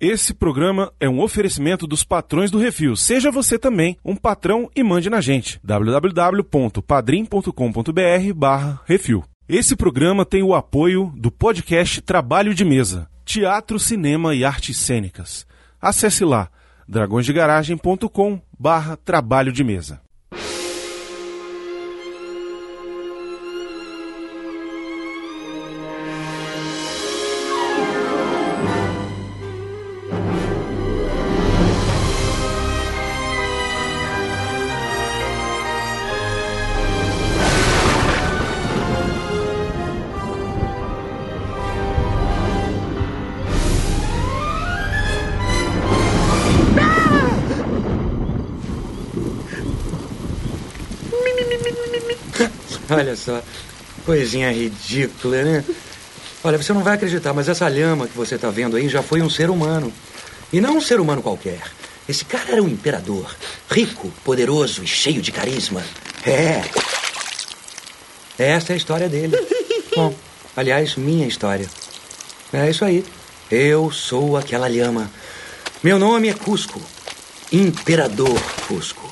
Esse programa é um oferecimento dos patrões do Refil. Seja você também um patrão e mande na gente. www.padrim.com.br barra Refil. Esse programa tem o apoio do podcast Trabalho de Mesa, Teatro, Cinema e Artes Cênicas. Acesse lá dragõesdegaragem.com barra Trabalho de Mesa. Olha só, coisinha ridícula, né? Olha, você não vai acreditar, mas essa lhama que você está vendo aí já foi um ser humano. E não um ser humano qualquer. Esse cara era um imperador. Rico, poderoso e cheio de carisma. É. Essa é a história dele. Bom, aliás, minha história. É isso aí. Eu sou aquela lhama. Meu nome é Cusco. Imperador Cusco.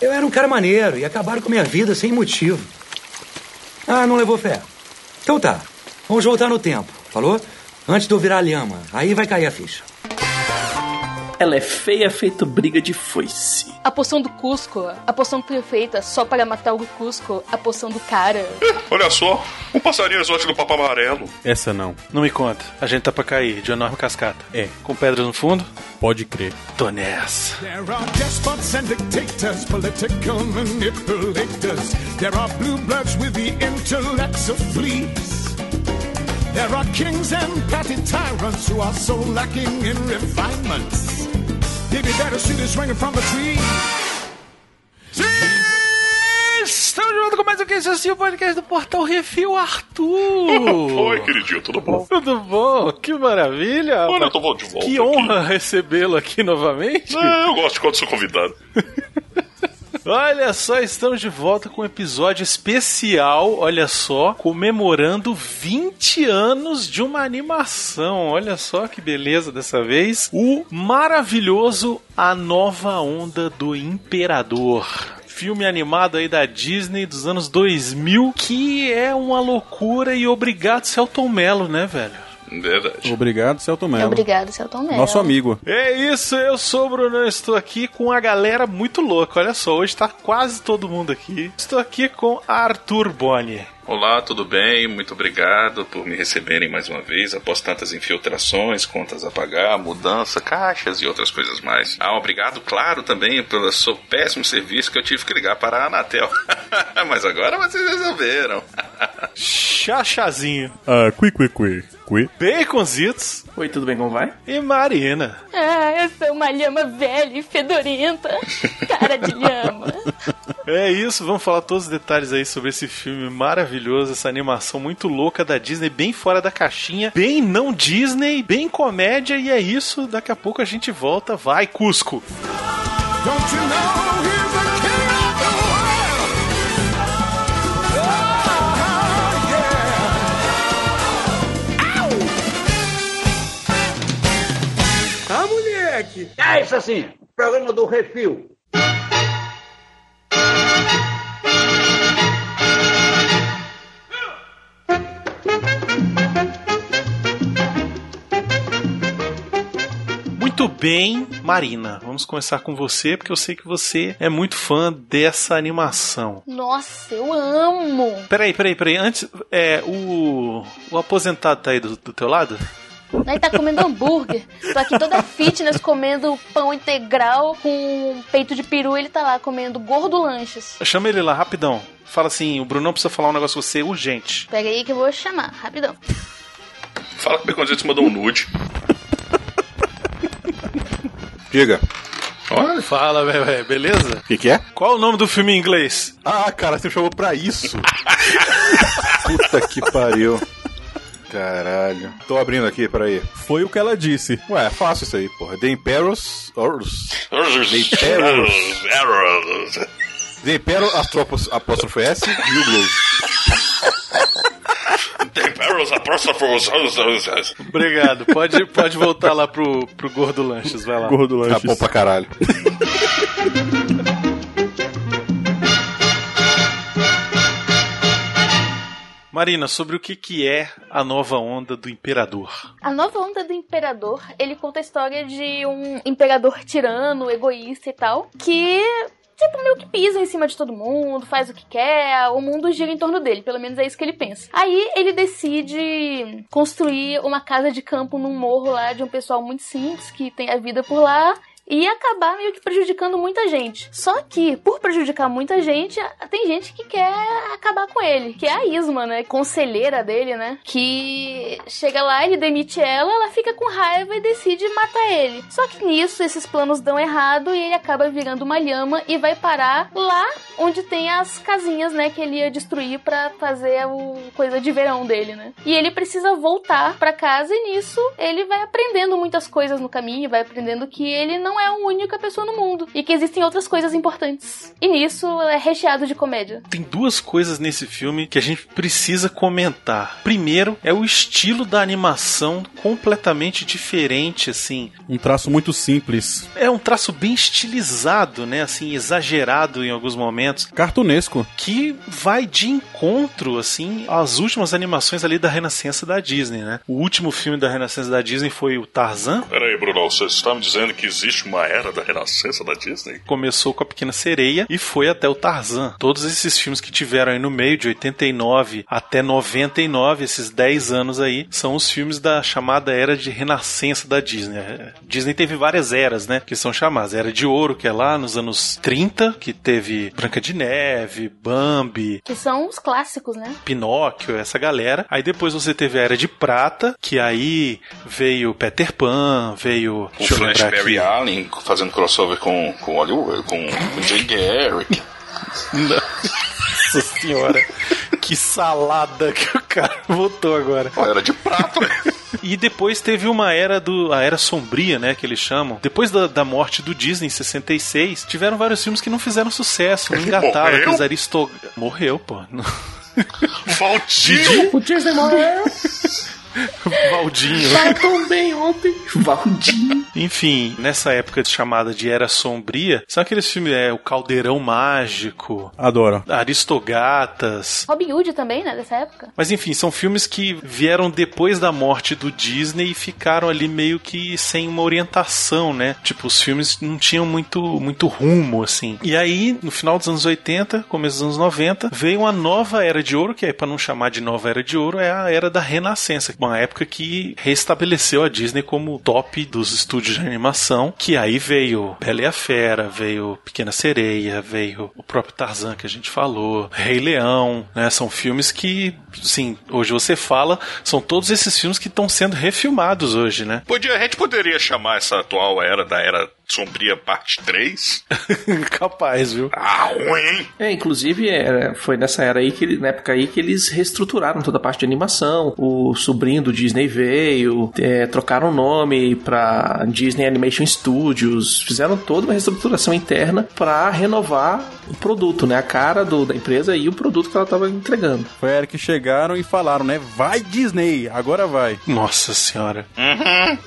Eu era um cara maneiro e acabaram com minha vida sem motivo. Ah, não levou fé. Então tá. Vamos voltar no tempo, falou? Antes de eu virar lhama. Aí vai cair a ficha. Ela é feia feito briga de foice. A poção do Cusco, a poção perfeita só para matar o Cusco, a poção do cara. Olha só, um passarinho exótico do Papa Amarelo. Essa não. Não me conta. A gente tá pra cair de uma enorme cascata. É. Com pedras no fundo? Pode crer. Tô nessa. There are despots and dictators, political manipulators. There are blue bloods with the intellects of fleas. There are kings and petty tyrants who are so lacking in refinement. Maybe better see this ringing from the tree. Estamos de volta com mais um que esse o podcast do Portal Refil Arthur. Oi, queridinho, tudo bom? Tudo bom? Que maravilha. Olha, eu tô de volta. Que honra recebê-lo aqui novamente. É, eu gosto quando sou convidado. Olha só, estamos de volta com um episódio especial, olha só, comemorando 20 anos de uma animação. Olha só que beleza dessa vez. O maravilhoso A Nova Onda do Imperador filme animado aí da Disney dos anos 2000, que é uma loucura e obrigado Celton Mello, né, velho? Verdade. Obrigado, Celton Mello. Obrigado, Celton Mello. Nosso amigo. É isso, eu sou o Bruno, eu estou aqui com a galera muito louca. Olha só, hoje tá quase todo mundo aqui. Estou aqui com Arthur Boni. Olá, tudo bem? Muito obrigado por me receberem mais uma vez após tantas infiltrações, contas a pagar, mudança, caixas e outras coisas mais. Ah, obrigado, claro, também pelo seu péssimo serviço que eu tive que ligar para a Anatel. Mas agora vocês resolveram. Chachazinho. Ah, qui, qui, qui. Qui. Baconzitos Oi, tudo bem? Como vai? e Marina. Ah, eu sou uma lhama velha e fedorenta. Cara de lhama. É isso, vamos falar todos os detalhes aí sobre esse filme maravilhoso, essa animação muito louca da Disney, bem fora da caixinha, bem não Disney, bem comédia, e é isso. Daqui a pouco a gente volta. Vai, Cusco! Don't you know É isso assim, programa do Refil. Muito bem, Marina, vamos começar com você, porque eu sei que você é muito fã dessa animação. Nossa, eu amo. Peraí, peraí, peraí. Antes, é, o, o aposentado tá aí do, do teu lado? Ele tá comendo hambúrguer. Tô aqui toda fitness comendo pão integral com peito de peru. Ele tá lá comendo gordo lanches. Chama ele lá, rapidão. Fala assim, o Brunão precisa falar um negócio com você urgente. Pega aí que eu vou chamar, rapidão. Fala que o Baconzitos mandou um nude. Diga. Olha, Fala, velho, beleza? O que, que é? Qual o nome do filme em inglês? Ah, cara, você me chamou pra isso. Puta que pariu. Caralho. Tô abrindo aqui, peraí. Foi o que ela disse. Ué, é fácil isso aí, porra. The Emperor's... Ors- The Emperor's... The Emperor, astrópos, apóstrofe S e o Globo. The Emperor's Apostrophe. Obrigado. Pode, pode voltar lá pro, pro Gordo Lanches, vai lá. Gordo Tá Lanches. bom pra caralho. Marina, sobre o que, que é a nova onda do Imperador? A nova onda do imperador, ele conta a história de um imperador tirano, egoísta e tal, que tipo meio que pisa em cima de todo mundo, faz o que quer, o mundo gira em torno dele, pelo menos é isso que ele pensa. Aí ele decide construir uma casa de campo num morro lá de um pessoal muito simples que tem a vida por lá e acabar meio que prejudicando muita gente. Só que, por prejudicar muita gente, tem gente que quer acabar com ele, que é a Isma, né? Conselheira dele, né? Que chega lá, ele demite ela, ela fica com raiva e decide matar ele. Só que nisso, esses planos dão errado e ele acaba virando uma lhama e vai parar lá onde tem as casinhas, né? Que ele ia destruir pra fazer o coisa de verão dele, né? E ele precisa voltar pra casa e nisso ele vai aprendendo muitas coisas no caminho, vai aprendendo que ele não é a única pessoa no mundo e que existem outras coisas importantes. E nisso é recheado de comédia. Tem duas coisas nesse filme que a gente precisa comentar. Primeiro é o estilo da animação completamente diferente, assim. Um traço muito simples. É um traço bem estilizado, né? Assim, exagerado em alguns momentos, Cartunesco. que vai de encontro, assim, às últimas animações ali da Renascença da Disney, né? O último filme da Renascença da Disney foi o Tarzan. Peraí, Bruno, você está me dizendo que existe uma era da renascença da Disney? Começou com a Pequena Sereia e foi até o Tarzan. Todos esses filmes que tiveram aí no meio, de 89 até 99, esses 10 anos aí, são os filmes da chamada era de renascença da Disney. A Disney teve várias eras, né? Que são chamadas. Era de Ouro, que é lá nos anos 30, que teve Branca de Neve, Bambi, Que são os clássicos, né? Pinóquio, essa galera. Aí depois você teve a Era de Prata, que aí veio Peter Pan, veio. O Flash aqui. Barry Fazendo crossover com, com Hollywood, com, com Jay Garrick. Nossa senhora, que salada que o cara botou agora. Pô, Era de prata, né? E depois teve uma era do. a era sombria, né? Que eles chamam. Depois da, da morte do Disney em 66, tiveram vários filmes que não fizeram sucesso, não engataram. morreu? Aqueles aristo... Morreu, pô. Valtinho! O Disney morreu. Valdinho. Tão bem ontem. Valdinho. Enfim, nessa época chamada de Era Sombria, são aqueles filmes, é, o Caldeirão Mágico, Adoro. Aristogatas. Robin Hood também, né? Dessa época. Mas enfim, são filmes que vieram depois da morte do Disney e ficaram ali meio que sem uma orientação, né? Tipo, os filmes não tinham muito, muito rumo, assim. E aí, no final dos anos 80, começo dos anos 90, veio uma nova era de ouro, que é para não chamar de nova era de ouro, é a era da Renascença. Uma época que restabeleceu a Disney como top dos estúdios de animação, que aí veio Bela e a Fera, veio Pequena Sereia, veio o próprio Tarzan que a gente falou, Rei Leão, né? São filmes que, sim, hoje você fala, são todos esses filmes que estão sendo refilmados hoje, né? Podia, a gente poderia chamar essa atual era da Era Sombria Parte 3? Capaz, viu? Ah, ruim, hein? É, inclusive era, foi nessa era aí que ele- na época aí que eles reestruturaram toda a parte de animação. O sobrinho do Disney veio, é, trocaram o nome pra Disney Animation Studios, fizeram toda uma reestruturação interna pra renovar o produto, né? A cara do- da empresa e o produto que ela tava entregando. Foi a era que chegaram e falaram, né? Vai Disney, agora vai. Nossa senhora.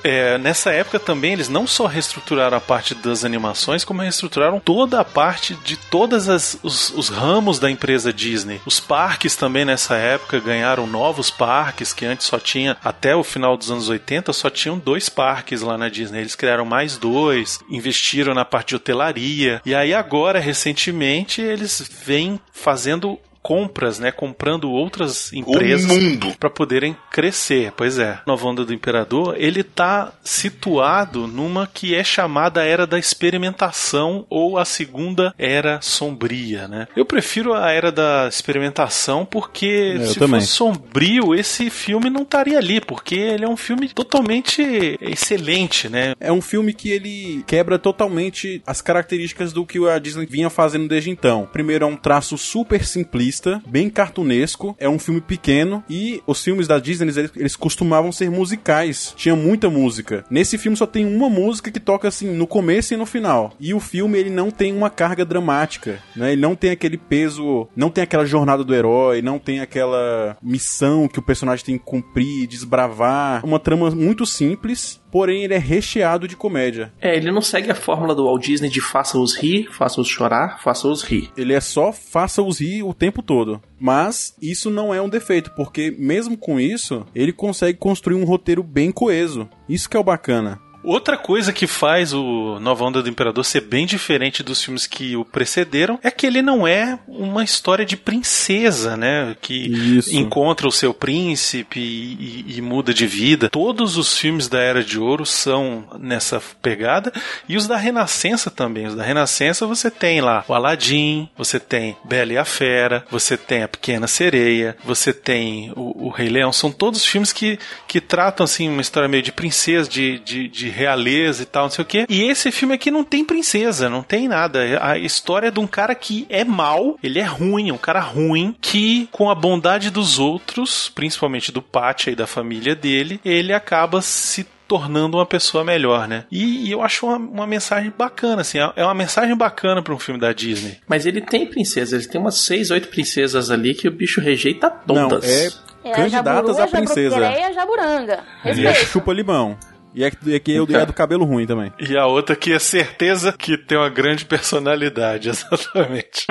É, nessa época também eles não só reestruturaram a parte das animações, como reestruturaram toda a parte de todos os, os ramos da empresa Disney. Os parques também nessa época ganharam novos parques, que antes só tinha, até o final dos anos 80, só tinham dois parques lá na Disney. Eles criaram mais dois, investiram na parte de hotelaria. E aí agora, recentemente, eles vêm fazendo compras, né, comprando outras empresas para poderem crescer. Pois é, Nova Onda do Imperador, ele tá situado numa que é chamada Era da Experimentação ou a Segunda Era Sombria, né? Eu prefiro a Era da Experimentação porque eu se também. fosse sombrio, esse filme não estaria ali, porque ele é um filme totalmente excelente, né? É um filme que ele quebra totalmente as características do que a Disney vinha fazendo desde então. Primeiro é um traço super simplista, simplista, bem cartunesco. É um filme pequeno e os filmes da Disney eles, eles costumavam ser musicais. Tinha muita música. Nesse filme só tem uma música que toca assim no começo e no final. E o filme ele não tem uma carga dramática, né? Ele não tem aquele peso, não tem aquela jornada do herói, não tem aquela missão que o personagem tem que cumprir, desbravar. Uma trama muito simples, porém ele é recheado de comédia. É, ele não segue a fórmula do Walt Disney de faça-os rir, faça-os chorar, faça-os rir. Ele é só faça-os rir o tempo todo. Mas isso não é um defeito, porque mesmo com isso, ele consegue construir um roteiro bem coeso. Isso que é o bacana. Outra coisa que faz o Nova Onda do Imperador ser bem diferente dos filmes que o precederam é que ele não é uma história de princesa, né? Que Isso. encontra o seu príncipe e, e- e muda de vida. Todos os filmes da Era de Ouro são nessa pegada e os da Renascença também. Os da Renascença você tem lá o Aladim, você tem Bela e a Fera, você tem a Pequena Sereia, você tem o, o Rei Leão. São todos filmes que, que tratam assim uma história meio de princesa, de, de, de realeza e tal, não sei o quê. E esse filme aqui não tem princesa, não tem nada. A história é de um cara que é mau, ele é ruim, é um cara ruim, que com a bondade dos outros, principalmente do Pátia e da família dele, ele acaba se tornando uma pessoa melhor, né? E, e eu acho uma, uma mensagem bacana, assim, é uma mensagem bacana para um filme da Disney. Mas ele tem princesas, ele tem umas seis, oito princesas ali que o bicho rejeita todas. Não, é É candidatas a a princesa. E a Jaburanga. Ele é Respeito. chupa-limão. E é, é que eu é do cabelo ruim também. E a outra que é certeza que tem uma grande personalidade, exatamente.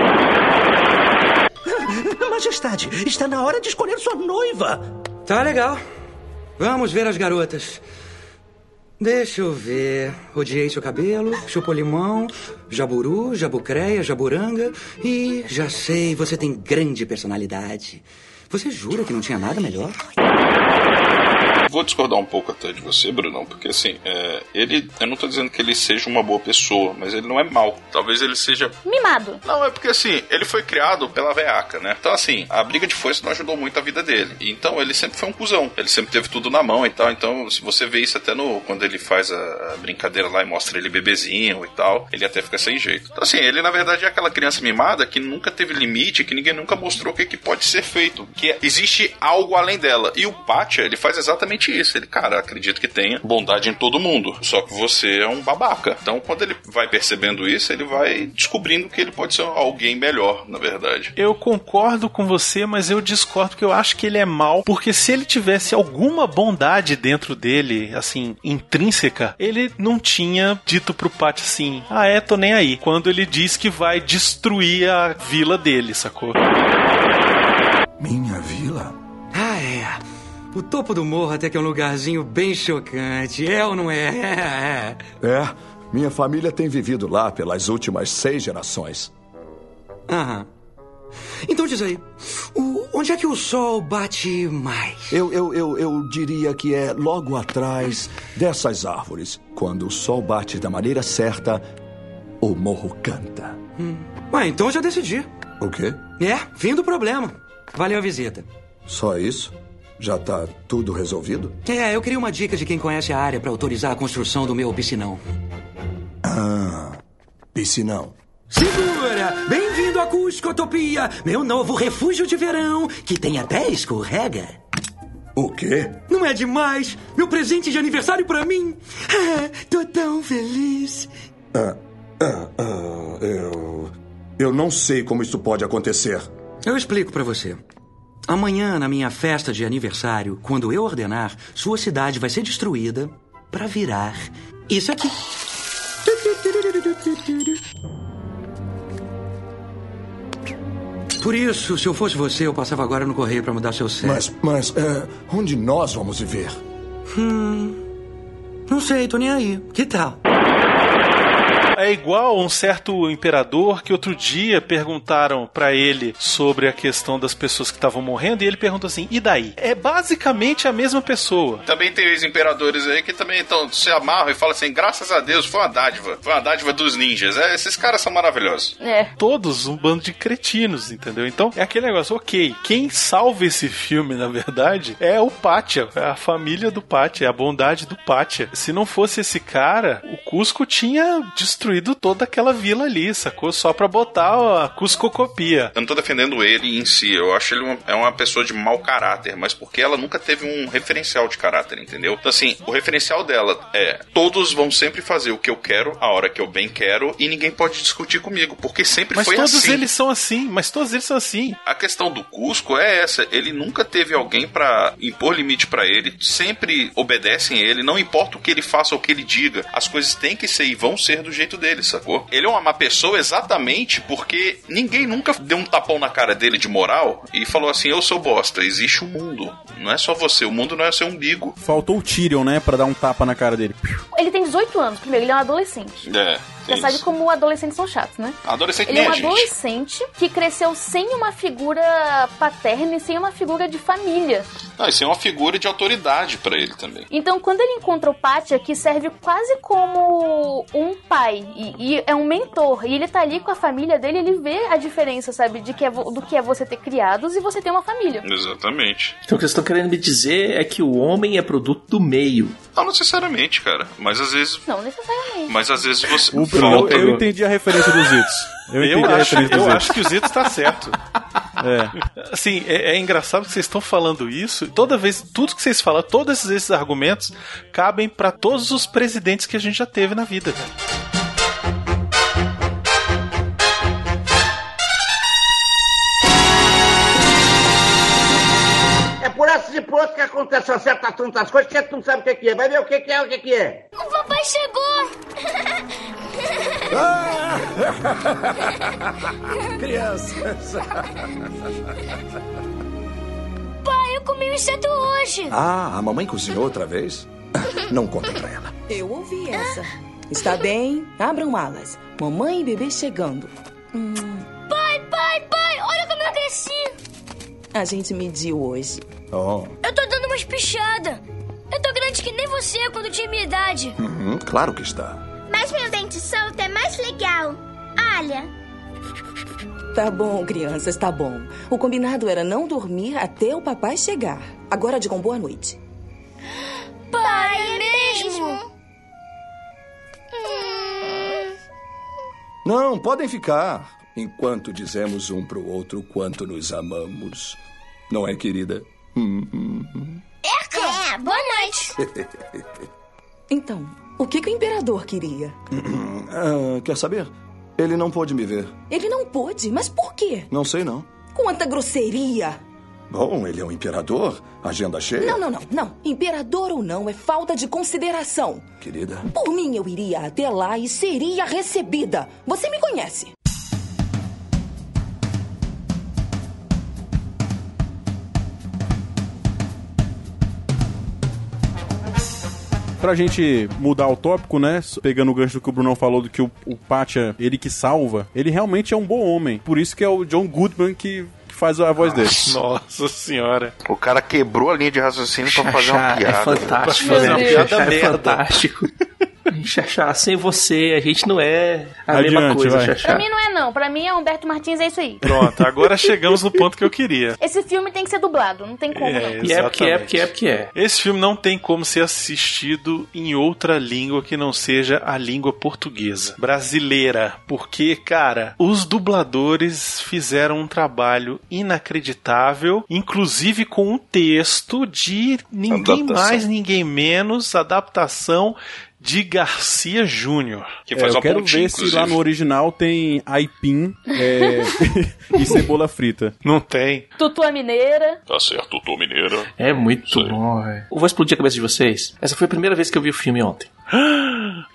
Majestade, está na hora de escolher sua noiva. Tá legal. Vamos ver as garotas. Deixa eu ver. Odiei seu cabelo, chupou limão, jaburu, jabucreia, jaburanga e já sei, você tem grande personalidade. Você jura que não tinha nada melhor? Vou discordar um pouco até de você, Brunão, porque assim, é, ele. Eu não tô dizendo que ele seja uma boa pessoa, mas ele não é mau. Talvez ele seja. Mimado. Não, é porque assim, ele foi criado pela veaca, né? Então, assim, a briga de foice não ajudou muito a vida dele. Então, ele sempre foi um cuzão. Ele sempre teve tudo na mão e tal. Então, se você vê isso até no. Quando ele faz a, a brincadeira lá e mostra ele bebezinho e tal, ele até fica sem jeito. Então, assim, ele na verdade é aquela criança mimada que nunca teve limite, que ninguém nunca mostrou o que, que pode ser feito. Que existe algo além dela. E o Pátia, ele faz exatamente isso. Ele, cara, acredita que tenha bondade em todo mundo. Só que você é um babaca. Então, quando ele vai percebendo isso, ele vai descobrindo que ele pode ser alguém melhor, na verdade. Eu concordo com você, mas eu discordo que eu acho que ele é mal, porque se ele tivesse alguma bondade dentro dele, assim, intrínseca, ele não tinha dito pro Pat assim: "Ah, é, tô nem aí", quando ele diz que vai destruir a vila dele, sacou? Minha vila? Ah, é. O topo do morro até que é um lugarzinho bem chocante. É ou não é? É, é. Minha família tem vivido lá pelas últimas seis gerações. Aham. Então diz aí, o- onde é que o sol bate mais? Eu, eu, eu, eu diria que é logo atrás dessas árvores. Quando o sol bate da maneira certa, o morro canta. Ah, então já decidi. O quê? É, fim do problema. Valeu a visita. Só isso? Já tá tudo resolvido? É, eu queria uma dica de quem conhece a área para autorizar a construção do meu piscinão. Ah, piscinão. Segura! Bem-vindo à Cuscotopia, meu novo refúgio de verão, que tem até escorrega. O quê? Não é demais? Meu presente de aniversário pra mim? Ah, tô tão feliz. Ah, ah, ah, eu. Eu não sei como isso pode acontecer. Eu explico pra você. Amanhã, na minha festa de aniversário, quando eu ordenar, sua cidade vai ser destruída pra virar isso aqui. Por isso, se eu fosse você, eu passava agora no correio pra mudar seu CEP. Mas, mas, é, onde nós vamos viver? Não sei, tô nem aí. Que tal? É igual um certo imperador que outro dia perguntaram pra ele sobre a questão das pessoas que estavam morrendo e ele perguntou assim: "E daí?". É basicamente a mesma pessoa. Também tem os imperadores aí que também então, se amarram e falam assim: graças a Deus, foi uma dádiva. Foi uma dádiva dos ninjas. É, esses caras são maravilhosos. É. Todos um bando de cretinos, entendeu? Então é aquele negócio, ok, quem salva esse filme, na verdade, é o Pátia, é a família do Pátia, é a bondade do Pátia. Se não fosse esse cara, o Cusco tinha destruído construído toda aquela vila ali, sacou? Só pra botar a Cuscocopia. Eu não tô defendendo ele em si, eu acho ele uma, é uma pessoa de mau caráter, mas porque ela nunca teve um referencial de caráter, entendeu? Então, assim, o referencial dela é: todos vão sempre fazer o que eu quero, a hora que eu bem quero, e ninguém pode discutir comigo, porque sempre Mas foi todos assim. eles são assim, mas todos eles são assim. A questão do Cusco é essa, ele nunca teve alguém pra impor limite pra ele, sempre obedecem ele, não importa o que ele faça ou o que ele diga, as coisas têm que ser e vão ser do jeito dele, sacou? Ele é uma má pessoa exatamente porque ninguém nunca deu um tapão na cara dele de moral e falou assim: "Eu sou bosta, existe um mundo, não é só você, o mundo não é seu umbigo". Faltou o Tyrion, né, pra dar um tapa na cara dele. Ele tem 18 anos, primeiro, ele é um adolescente. É. Já sabe como adolescentes são chatos, né? Adolescente Ele é um gente. adolescente que cresceu sem uma figura paterna e sem uma figura de família. Não, isso é uma figura de autoridade pra ele também. Então, quando ele encontra o Pátia, que serve quase como um pai e, e é um mentor, e ele tá ali com a família dele, ele vê a diferença, sabe, de que é do que é você ter criados e você ter uma família. Exatamente. Então o que vocês estão querendo me dizer é que o homem é produto do meio. Não necessariamente, cara, mas às vezes Não necessariamente. mas às vezes você O, eu, eu entendi a referência dos Itz. Eu Eu, acho, eu acho que o Zito tá certo. É. Assim, é, é engraçado que vocês estão falando isso. Toda vez, tudo que vocês falam, todos esses, esses argumentos cabem pra todos os presidentes que a gente já teve na vida, velho. E que acontecem certas tantas coisas que tu não sabe o que que é. Vai ver o que que é, o que que é. O papai chegou! Crianças. Pai, eu comi um inseto hoje! Ah, a mamãe cozinhou outra vez? Não conta pra ela. Eu ouvi essa. Está bem? Abram alas. Mamãe e bebê chegando. Hum, Pai, pai, pai, olha como eu cresci! A gente mediu hoje. Oh, Eu tô dando uma espichada. Eu tô grande que nem você quando tinha minha idade. uhum, claro que está. Mas meu dente solto é mais legal. Olha. Tá bom, crianças, tá bom. O combinado era não dormir até o papai chegar. Agora digam boa noite. Pai, é mesmo? Hum. Não, podem ficar. Enquanto dizemos um pro outro quanto nos amamos. Não é, querida? Hum. É, boa noite. Então, o que, que o imperador queria? Ah, quer saber? Ele não pôde me ver. Ele não pôde, mas por quê? Não sei, não. Quanta grosseria! Bom, ele é um imperador. Agenda cheia. Não, não, não, não. Imperador ou não é falta de consideração. Querida. Por mim, eu iria até lá e seria recebida. Você me conhece. Pra gente mudar o tópico, né? Pegando o gancho do que o Brunão falou, do que o, o Pátia, ele que salva, ele realmente é um bom homem. Por isso que é o John Goodman que, faz a voz dele. Nossa senhora. O cara quebrou a linha de raciocínio pra fazer uma Xaxá piada. é fantástico, fazer né? uma piada Xaxá é fantástico. Xaxá, sem você, a gente não é a mesma Adiante, coisa, vai. Pra Xaxá. mim não é não, pra mim é Humberto Martins, é isso aí. Pronto, agora chegamos no ponto que eu queria. Esse filme tem que ser dublado, não tem como É, não. E é porque é, porque é, porque é. Esse filme não tem como ser assistido em outra língua que não seja a língua portuguesa, brasileira, porque, cara, os dubladores fizeram um trabalho inacreditável, inclusive com um texto de ninguém Adaptação. mais, ninguém menos, adaptação de Garcia Júnior. Que É, faz eu uma quero pontinha, ver se lá inclusive. no original tem aipim é, e cebola frita. Não tem. Tutua Mineira. Tá certo, tô mineiro. É muito bom, velho. Eu vou explodir a cabeça de vocês. Essa foi a primeira vez que eu vi o filme ontem.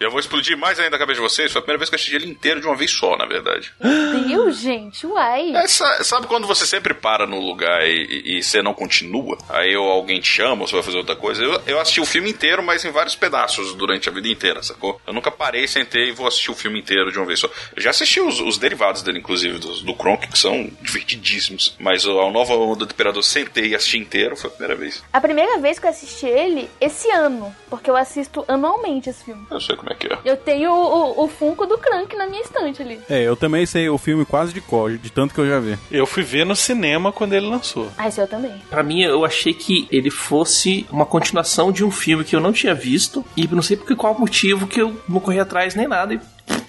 Eu vou explodir mais ainda a cabeça de vocês. Foi a primeira vez que eu assisti ele inteiro de uma vez só, na verdade. Deus, gente, uai. É, sa- sabe quando você sempre para no lugar e, e- e você não continua? Aí ou alguém te chama ou você vai fazer outra coisa. Eu, eu assisti o filme inteiro, mas em vários pedaços durante a vida inteira, sacou? Eu nunca parei, sentei e vou assistir o filme inteiro de uma vez só. Eu já assisti os, os derivados dele, inclusive, dos- do Kronk, que são divertidíssimos. Mas a nova onda do Imperador sentei e assisti inteiro foi a primeira vez. A primeira vez que eu assisti ele, esse ano, porque eu assisto anualmente esse filme. Eu sei como é que é. Eu tenho o, o, o Funko do Crank na minha estante ali. É, eu também sei o filme quase de cor, de tanto que eu já vi. Eu fui ver no cinema quando ele lançou. Ah, esse eu também. Pra mim, eu achei que ele fosse uma continuação de um filme que eu não tinha visto. E não sei por qual motivo que eu não corri atrás nem nada. E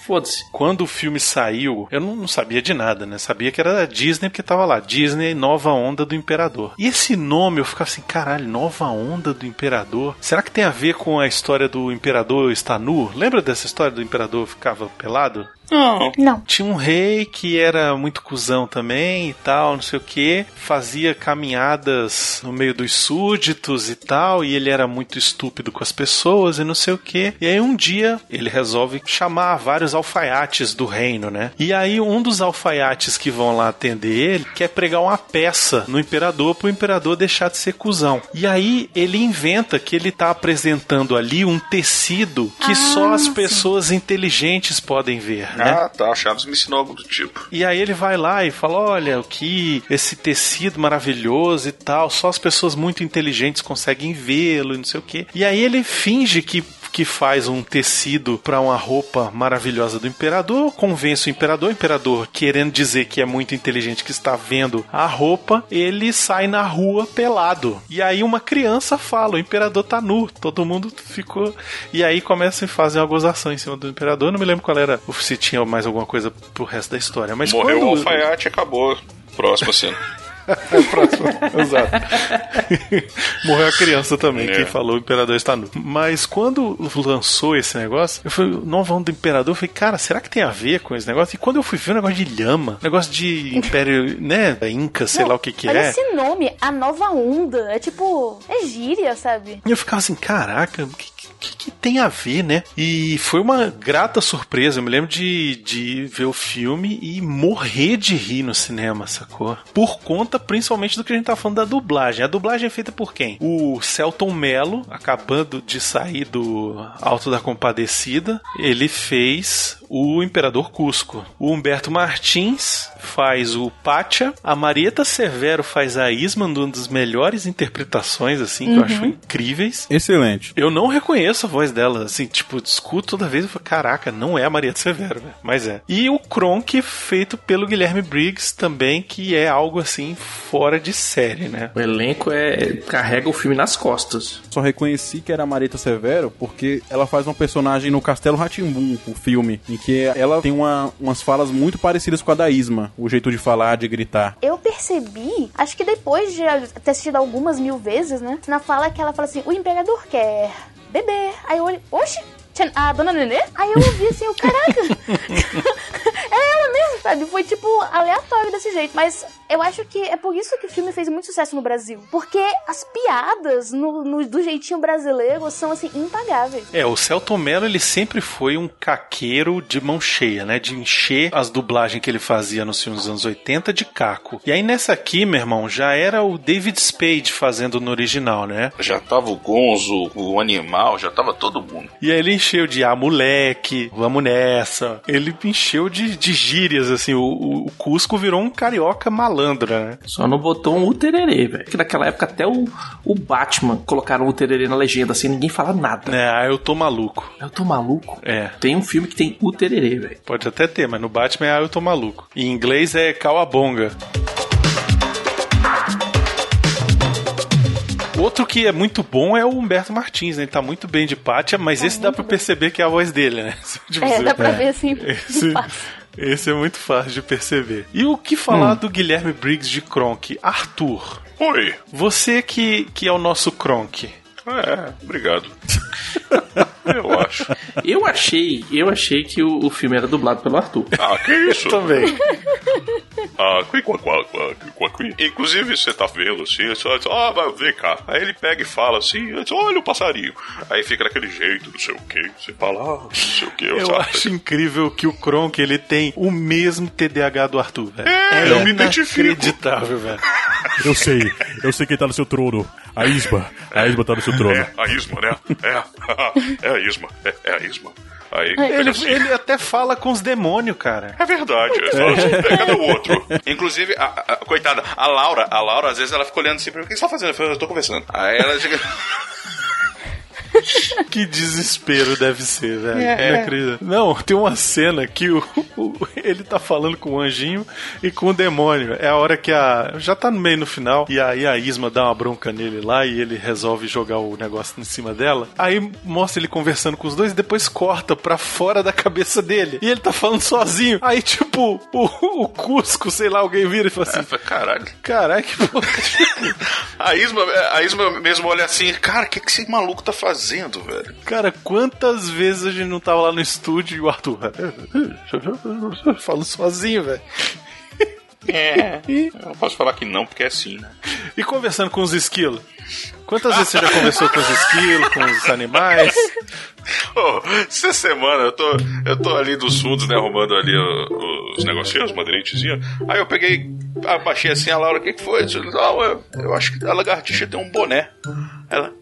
Foda-se. Quando o filme saiu, eu não, não sabia de nada, né? Sabia que era da Disney porque tava lá, Disney Nova Onda do Imperador. E esse nome eu ficava assim, caralho, Nova Onda do Imperador? Será que tem a ver com a história do Imperador estar nu? Lembra dessa história do Imperador ficava pelado? Não. Não. Tinha um rei que era muito cuzão também e tal, não sei o que, fazia caminhadas no meio dos súditos e tal, e ele era muito estúpido com as pessoas e não sei o que. E aí um dia ele resolve chamar vários alfaiates do reino, né? E aí um dos alfaiates que vão lá atender ele quer pregar uma peça no imperador pro imperador deixar de ser cuzão. E aí ele inventa que ele tá apresentando ali um tecido que só as pessoas inteligentes podem ver, né? Ah, tá. Chaves me ensinou algo do tipo. E aí ele vai lá e fala: Olha, o que esse tecido maravilhoso e tal, só as pessoas muito inteligentes conseguem vê-lo e não sei o quê. E aí ele finge que. Que faz um tecido para uma roupa maravilhosa do imperador, convence o imperador, o imperador querendo dizer que é muito inteligente que está vendo a roupa, ele sai na rua pelado. E aí uma criança fala: o imperador tá nu. Todo mundo ficou. E aí começa a fazer uma gozação em cima do imperador. Não me lembro qual era, se tinha mais alguma coisa pro resto da história. Mas Morreu quando... o alfaiate e acabou. Próximo cena. Próximo. Exato. Morreu a criança também, É. quem falou o imperador está nu. Mas quando lançou esse negócio, eu fui, Nova Onda do Imperador, eu falei, cara, será que tem a ver com esse negócio? E quando eu fui ver o negócio de lhama, negócio de Império, né, Inca, sei Não, lá o que que Olha é. esse nome, a nova onda. É tipo, é gíria, sabe? E eu ficava assim, caraca, o que, que, que tem a ver, né? E foi uma grata surpresa. Eu me lembro de, de ver o filme e morrer de rir no cinema, sacou? Por conta, principalmente, do que a gente tá falando da dublagem. A dublagem é feita por quem? O Celton Mello, acabando de sair do Alto da Compadecida, ele fez o Imperador Cusco. O Humberto Martins faz o Pátia. A Marieta Severo faz a Isma, uma das melhores interpretações, assim, que eu Uhum. acho incríveis. Excelente. Eu não reconheço a voz dela, assim, tipo, escuto toda vez e falo, caraca, não é a Marieta Severo, velho. Mas é. E o Kronk, feito pelo Guilherme Briggs, também, que é algo, assim, fora de série, né? O elenco é carrega o filme nas costas. Só reconheci que era a Marita Severo porque ela faz uma personagem no Castelo Ratimbum, o filme, em que ela tem uma- umas falas muito parecidas com a da Isma, o jeito de falar, de gritar. Eu percebi, acho que depois de ter assistido algumas mil vezes, né? Na fala que ela fala assim: o imperador quer beber. Aí eu olhei, oxe, a dona Nenê? Aí eu ouvi assim, o caraca. é ela mesmo, sabe? Foi tipo aleatório desse jeito. Mas eu acho que é por isso que o filme fez muito sucesso no Brasil. Porque as piadas no, no- do jeitinho brasileiro são assim impagáveis. É, o Celton Mello, ele sempre foi um caqueiro de mão cheia, né? De encher as dublagens que ele fazia nos filmes dos anos 80 de caco. E aí nessa aqui, meu irmão, já era o David Spade fazendo no original, né? Já tava o Gonzo, o animal, já tava todo mundo. E aí ele encheu de ah, moleque, vamos nessa. Ele encheu de, de gírias, assim. O, o, o Cusco virou um carioca malandro, né? Só não botou um utererê, velho. Que naquela época até o, o Batman colocaram o utererê na legenda, assim, ninguém fala nada. É, ah, eu tô maluco. Eu tô maluco. É. Tem um filme que tem utererê, velho. Pode até ter, mas no Batman é ah, eu tô maluco. Em inglês é Cowabonga. Outro que é muito bom é o Humberto Martins, né? Ele tá muito bem de Pátia, mas esse dá pra perceber que é a voz dele, né? Tipo, É, dá pra ver assim. Esse, esse é muito fácil de perceber. E o que falar do Guilherme Briggs de Kronk? Arthur. Oi. Você que, que é o nosso Kronk. É, obrigado. Eu acho. Eu achei, eu achei que o, o filme era dublado pelo Arthur. Ah, que isso? Também. Ah, qui, qua, qua, qua, qua, qui. Inclusive, você tá vendo assim, você diz, ah, vai, vem cá. Aí ele pega e fala assim, olha o passarinho. Aí fica daquele jeito, não sei o que. Você fala, ah, não sei o que. Eu acho incrível que o Kronk ele tem o mesmo TDAH do Arthur, velho. É, eu me identifico. Inacreditável, velho. Eu sei, eu sei quem tá no seu trono. A Isma. A Isma tá no seu trono. É, a Isma, né? É, é a Isma. É, é a Isma. Aí, Ele, assim, ele até fala com os demônios, cara. É verdade, ele fala assim, "É, cadê o outro? Inclusive, a, a- coitada, a Laura, a Laura, às vezes ela fica olhando assim, pra mim, o que você tá fazendo? Eu falo, eu tô conversando. Aí ela chega. Que desespero deve ser, velho. É. Não acredito. Não, tem uma cena que o, o- ele tá falando com o anjinho e com o demônio. É a hora que a. Já tá no meio no final. E aí a Isma dá uma bronca nele lá e ele resolve jogar o negócio em cima dela. Aí mostra ele conversando com os dois e depois corta pra fora da cabeça dele. E ele tá falando sozinho. Aí, tipo, o, o Cusco, sei lá, alguém vira e fala assim: Caralho. Caralho, que porra. A Isma, a Isma mesmo olha assim, cara, o que, que esse maluco tá fazendo, velho? Cara, quantas vezes a gente não tava lá no estúdio e o Arthur falando sozinho, velho. É. Eu não posso falar que não, porque é assim, né? E conversando com os esquilos? Quantas vezes você já conversou com os esquilos, com os animais? Ô, essa semana eu tô, eu tô ali dos fundos, né, arrumando ali o- os negocinhos, os madeirentezinhos. Aí eu peguei, abaixei assim a Laura, o que, que foi? Eu disse, Não, eu, eu acho que a lagartixa tem um boné. Ela,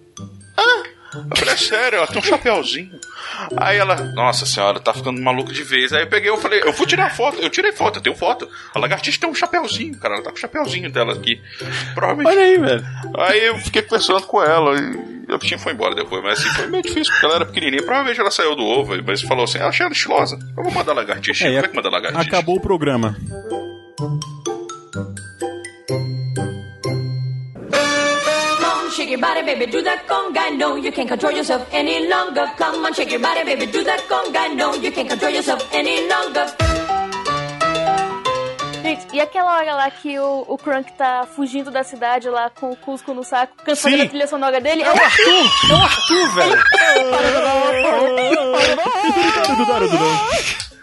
ah, eu falei, é sério, ela tem um chapéuzinho. Aí ela, nossa senhora, tá ficando maluco de vez. Aí eu peguei, eu falei, eu fui tirar foto, eu tirei foto, eu tenho foto. A lagartixa tem um chapéuzinho, cara, ela tá com o chapéuzinho dela aqui. Provavelmente. Olha aí, velho. Aí eu fiquei conversando com ela e a bichinha foi embora depois, mas assim, foi meio difícil, porque ela era pequenininha. Provavelmente ela saiu do ovo, mas falou assim, ela achei ela estilosa. Eu vou mandar lagartixa. É, Como é que manda lagartixa? Acabou o programa. Shake your body, baby, do that conga. No, you can't control yourself any longer. Come on, shake your body, baby, do that conga. No, you can't control yourself any longer. Gente, e aquela hora lá que o, o Crunk tá fugindo da cidade lá com o Cusco no saco, cantando Sim. a trilha sonora dele? É o Arthur! É o Arthur, velho!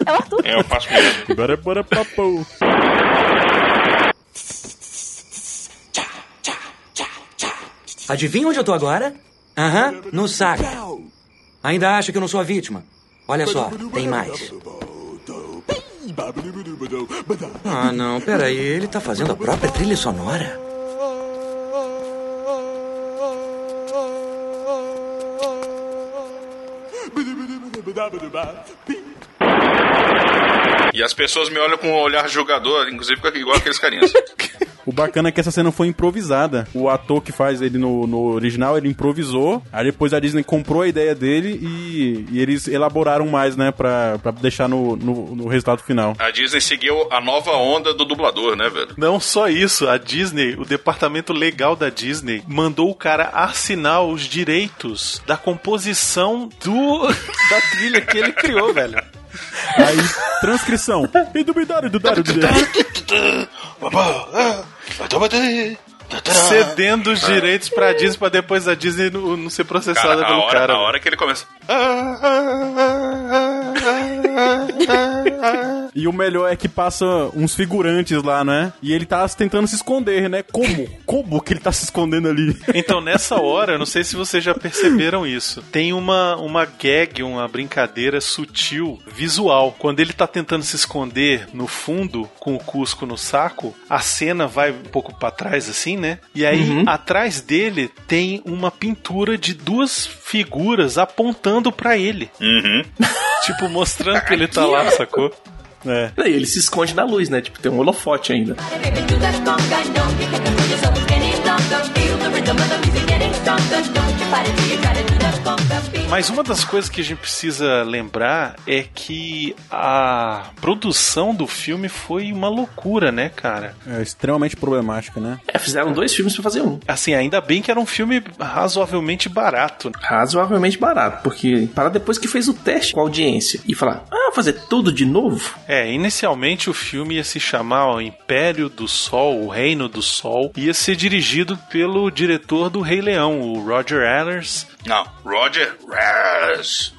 É o Arthur. É, eu faço mesmo. Bora, bora, papo. Adivinha onde eu tô agora? Aham, no saco. Ainda acha que eu não sou a vítima? Olha só, tem mais. Ah, não, peraí, ele tá fazendo a própria trilha sonora? E as pessoas me olham com um olhar julgador, inclusive igual aqueles carinhas. O bacana é que essa cena foi improvisada. O ator que faz ele no, no original, ele improvisou. Aí depois a Disney comprou a ideia dele e, e eles elaboraram mais, né? Pra, pra deixar no, no, no resultado final. A Disney seguiu a nova onda do dublador, né, velho? Não só isso, a Disney, o departamento legal da Disney, mandou o cara assinar os direitos da composição do da trilha que ele criou, velho. Aí, transcrição. Bidubidário, dudário, dudário. Cedendo os direitos pra Disney pra depois a Disney não, não ser processada Cara, pelo hora, cara. a hora que ele começa. E o melhor é que passa uns figurantes lá, né? E ele tá tentando se esconder, né? Como? Como que ele tá se escondendo ali? Então, nessa hora, eu não sei se vocês já perceberam isso. Tem uma, uma gag, uma brincadeira sutil, visual. Quando ele tá tentando se esconder no fundo, com o Cusco no saco, a cena vai um pouco pra trás, assim, né? E aí, atrás dele, tem uma pintura de duas figuras apontando pra ele. Uhum. Tipo, mostrando que ele tá lá, sacou? É. E ele se esconde na luz, né? Tipo, tem um holofote ainda. Mas uma das coisas que a gente precisa lembrar é que a produção do filme foi uma loucura, né, cara? É extremamente problemática, né? É, fizeram dois filmes pra fazer um. Assim, ainda bem que era um filme razoavelmente barato. Razoavelmente barato, porque para depois que fez o teste com a audiência e falar, ah, fazer tudo de novo? É, inicialmente o filme ia se chamar O Império do Sol, O Reino do Sol, ia ser dirigido pelo diretor do Rei Leão, o Roger Não, Roger Rares.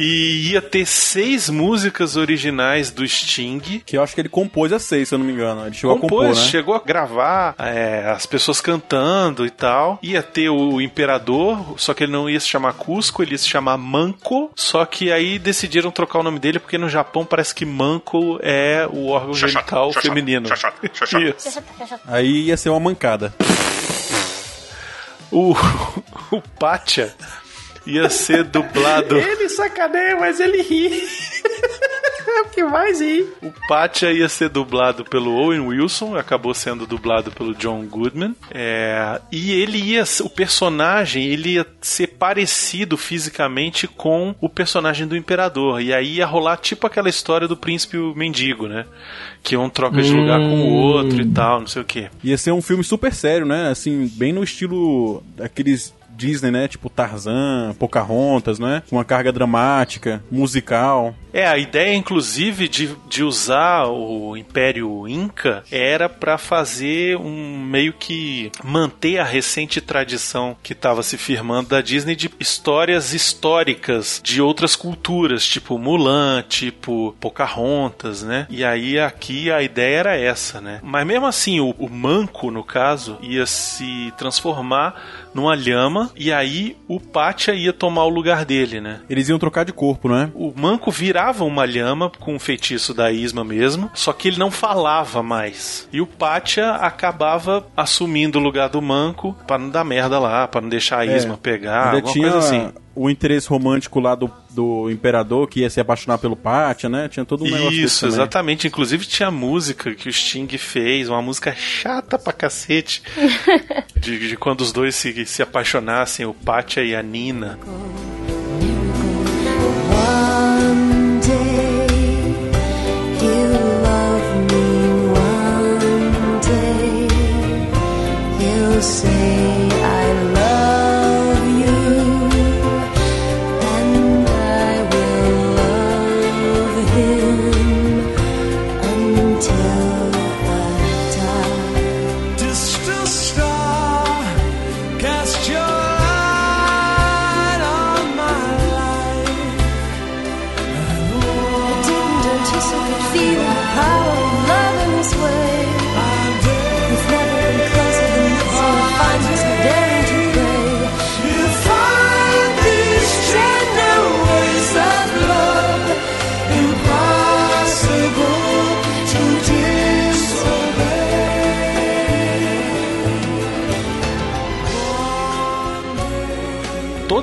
E ia ter seis músicas originais do Sting. Que eu acho que ele compôs as seis, se eu não me engano. Ele chegou Compôs, a compor, né? chegou a gravar é, as pessoas cantando e tal. Ia ter o Imperador, só que ele não ia se chamar Cusco, ele ia se chamar Manco. Só que aí decidiram trocar o nome dele porque no Japão parece que Manco é o órgão genital feminino. Aí ia ser uma mancada. O, o Pátia ia ser dublado. Ele sacaneia, mas ele ri. é o que mais ir. O Pátia ia ser dublado pelo Owen Wilson, acabou sendo dublado pelo John Goodman. É, e ele ia, o personagem, ele ia ser parecido fisicamente com o personagem do Imperador. E aí ia rolar tipo aquela história do príncipe o mendigo, né? Que um troca de lugar com o outro e tal, não sei o quê. Ia ser um filme super sério, né? Assim, bem no estilo daqueles Disney, né? Tipo Tarzan, Pocahontas, né? Com uma carga dramática, musical. É, a ideia, inclusive, de, de usar o Império Inca era para fazer um meio que manter a recente tradição que estava se firmando da Disney de histórias históricas de outras culturas, tipo Mulan, tipo Pocahontas, né? E aí aqui a ideia era essa, né? Mas mesmo assim, o, o manco, no caso, ia se transformar numa lhama e aí o Pátia ia tomar o lugar dele, né? Eles iam trocar de corpo, né? O manco virava uma lhama com o feitiço da Isma mesmo, só que ele não falava mais. E o Pátia acabava assumindo o lugar do manco para não dar merda lá, para não deixar a Isma pegar, Ainda alguma tinha coisa assim. o interesse romântico lá do, do imperador que ia se apaixonar pelo Pátia, né? Tinha todo um negócio Isso, exatamente. Inclusive tinha música que o Sting fez, uma música chata pra cacete. de, de quando os dois se, se apaixonassem, o Pátia e a Nina. Feeling the power of love in this way.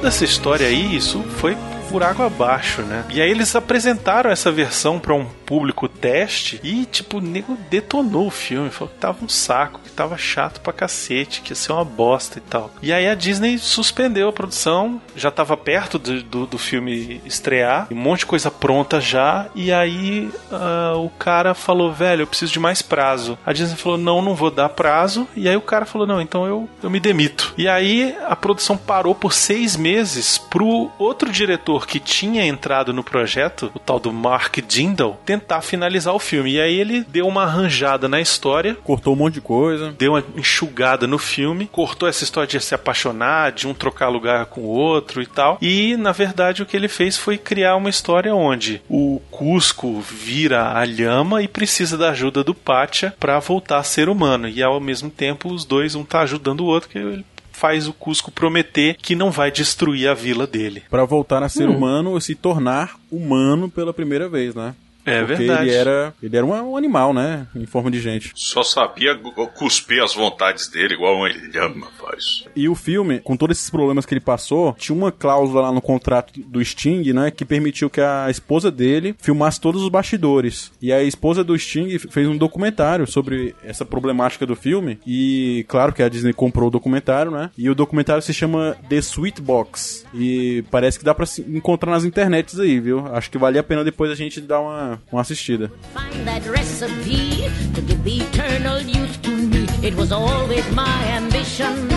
Toda essa história aí, isso foi água abaixo, né? E aí eles apresentaram essa versão pra um público teste e, tipo, o nego detonou o filme. Falou que tava um saco, que tava chato pra cacete, que ia ser uma bosta e tal. E aí a Disney suspendeu a produção, já tava perto do, do, do filme estrear, um monte de coisa pronta já. E aí ah, o cara falou, velho, eu preciso de mais prazo. A Disney falou, não, não vou dar prazo. E aí o cara falou, não, então eu, eu me demito. E aí a produção parou por seis meses pro outro diretor que tinha entrado no projeto, o tal do Mark Jindal, tentar finalizar o filme. E aí ele deu uma arranjada na história, Cortou um monte de coisa. deu uma enxugada no filme, cortou essa história de se apaixonar, de um trocar lugar com o outro e tal. E na verdade o que ele fez foi criar uma história onde o Cusco vira a lhama e precisa da ajuda do Pátia pra voltar a ser humano. E ao mesmo tempo os dois um tá ajudando o outro que ele faz o Cusco prometer que não vai destruir a vila dele. Pra voltar a ser Hum. humano e se tornar humano pela primeira vez, né? É Porque verdade. ele era, ele era um, um animal, né? Em forma de gente. Só sabia cuspir as vontades dele, igual uma lhama faz. E o filme, com todos esses problemas que ele passou, tinha uma cláusula lá no contrato do Sting, né, que permitiu que a esposa dele filmasse todos os bastidores. E a esposa do Sting fez um documentário sobre essa problemática do filme. E claro que a Disney comprou o documentário, né? E o documentário se chama The Sweet Box. E parece que dá pra se encontrar nas internets aí, viu? Acho que vale a pena depois a gente dar uma, uma assistida. Find that recipe to give the eternal youth to me. It was always my ambition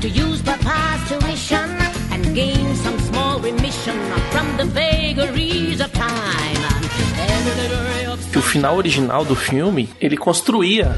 to use Papa's tuition and gain some small remission from the vagaries of time. Every little ray of Que o final original do filme, ele construía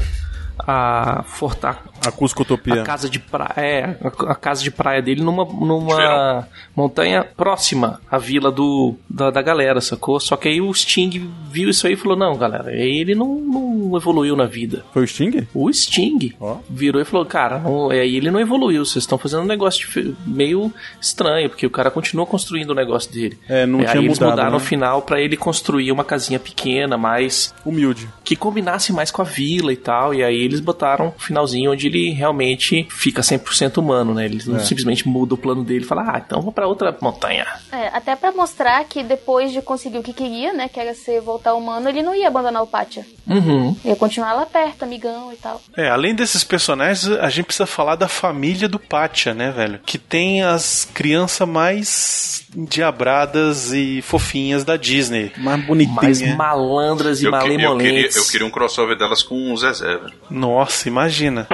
a forta A Cuscotopia. a casa de praia, é, a, casa de praia dele numa, numa montanha próxima à vila do da, da galera, sacou? Só que aí o Sting viu isso aí e falou: "Não, galera, ele não, não evoluiu na vida". Foi o Sting? O Sting virou e falou: "Cara, não, aí ele não evoluiu, vocês estão fazendo um negócio dife- meio estranho, porque o cara continua construindo o negócio dele". É, não aí tinha eles mudado, mudaram né? no final pra ele construir uma casinha pequena, mais humilde, que combinasse mais com a vila e tal. E aí eles botaram o finalzinho onde ele realmente fica 100% humano, né? Ele não É. simplesmente muda o plano dele e fala, ah, então vou pra outra montanha. É, até pra mostrar que depois de conseguir o que queria, né, que era ser voltar humano, ele não ia abandonar o Pátia. Uhum. Ia continuar lá perto, amigão e tal. É, além desses personagens, a gente precisa falar da família do Pátia, né, velho? Que tem as crianças mais endiabradas e fofinhas da Disney. Mais bonitinha. Mais malandras e Eu, que- eu, queria, malemolentes. eu queria um crossover delas com o Zezé, velho. Nossa, imagina.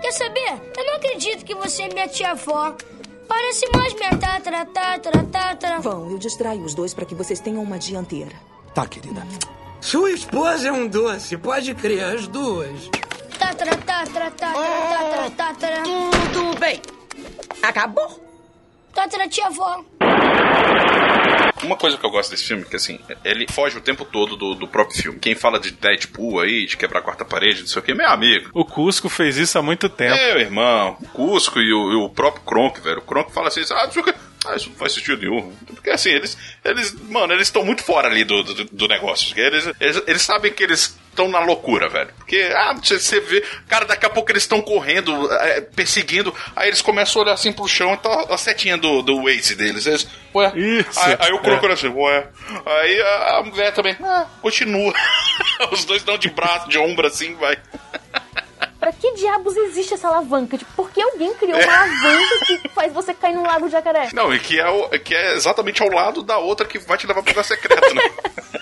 Quer saber? Eu não acredito que você é minha tia-avó. Parece mais minha tatara, tatara, tatara. Vão, eu distraio os dois para que vocês tenham uma dianteira. Tá, querida. Sua esposa é um doce, pode crer, as duas. Tatara, tatara, tatara, tatara, tatara. Tudo bem. Acabou? Tatara, tia-avó. Uma coisa que eu gosto desse filme, que assim, ele foge o tempo todo do, do próprio filme. Quem fala de Deadpool aí, de quebrar a quarta parede, não sei o que, meu amigo. O Cusco fez isso há muito tempo. Meu irmão, o Cusco e o, e o próprio Kronk, velho. O Kronk fala assim, ah, não sei o que. Ah, isso não faz sentido nenhum. Porque assim, eles, eles mano, eles estão muito fora ali do, do, do negócio. Eles, eles, eles sabem que eles estão na loucura, velho. Porque, ah, você, você vê, cara, daqui a pouco eles estão correndo, é, perseguindo, aí eles começam a olhar assim pro chão e tá a setinha do, do Waze deles. Eles, ué. Isso, aí, aí o Kronk é. assim, ué. Aí a, a mulher também, ah, continua. Os dois dão de braço, de ombro assim, vai. Pra que diabos existe essa alavanca? Tipo, por que alguém criou uma alavanca que faz você cair no lago de jacaré? Não, e que é, o- que é exatamente ao lado da outra que vai te levar pro lugar secreto, né?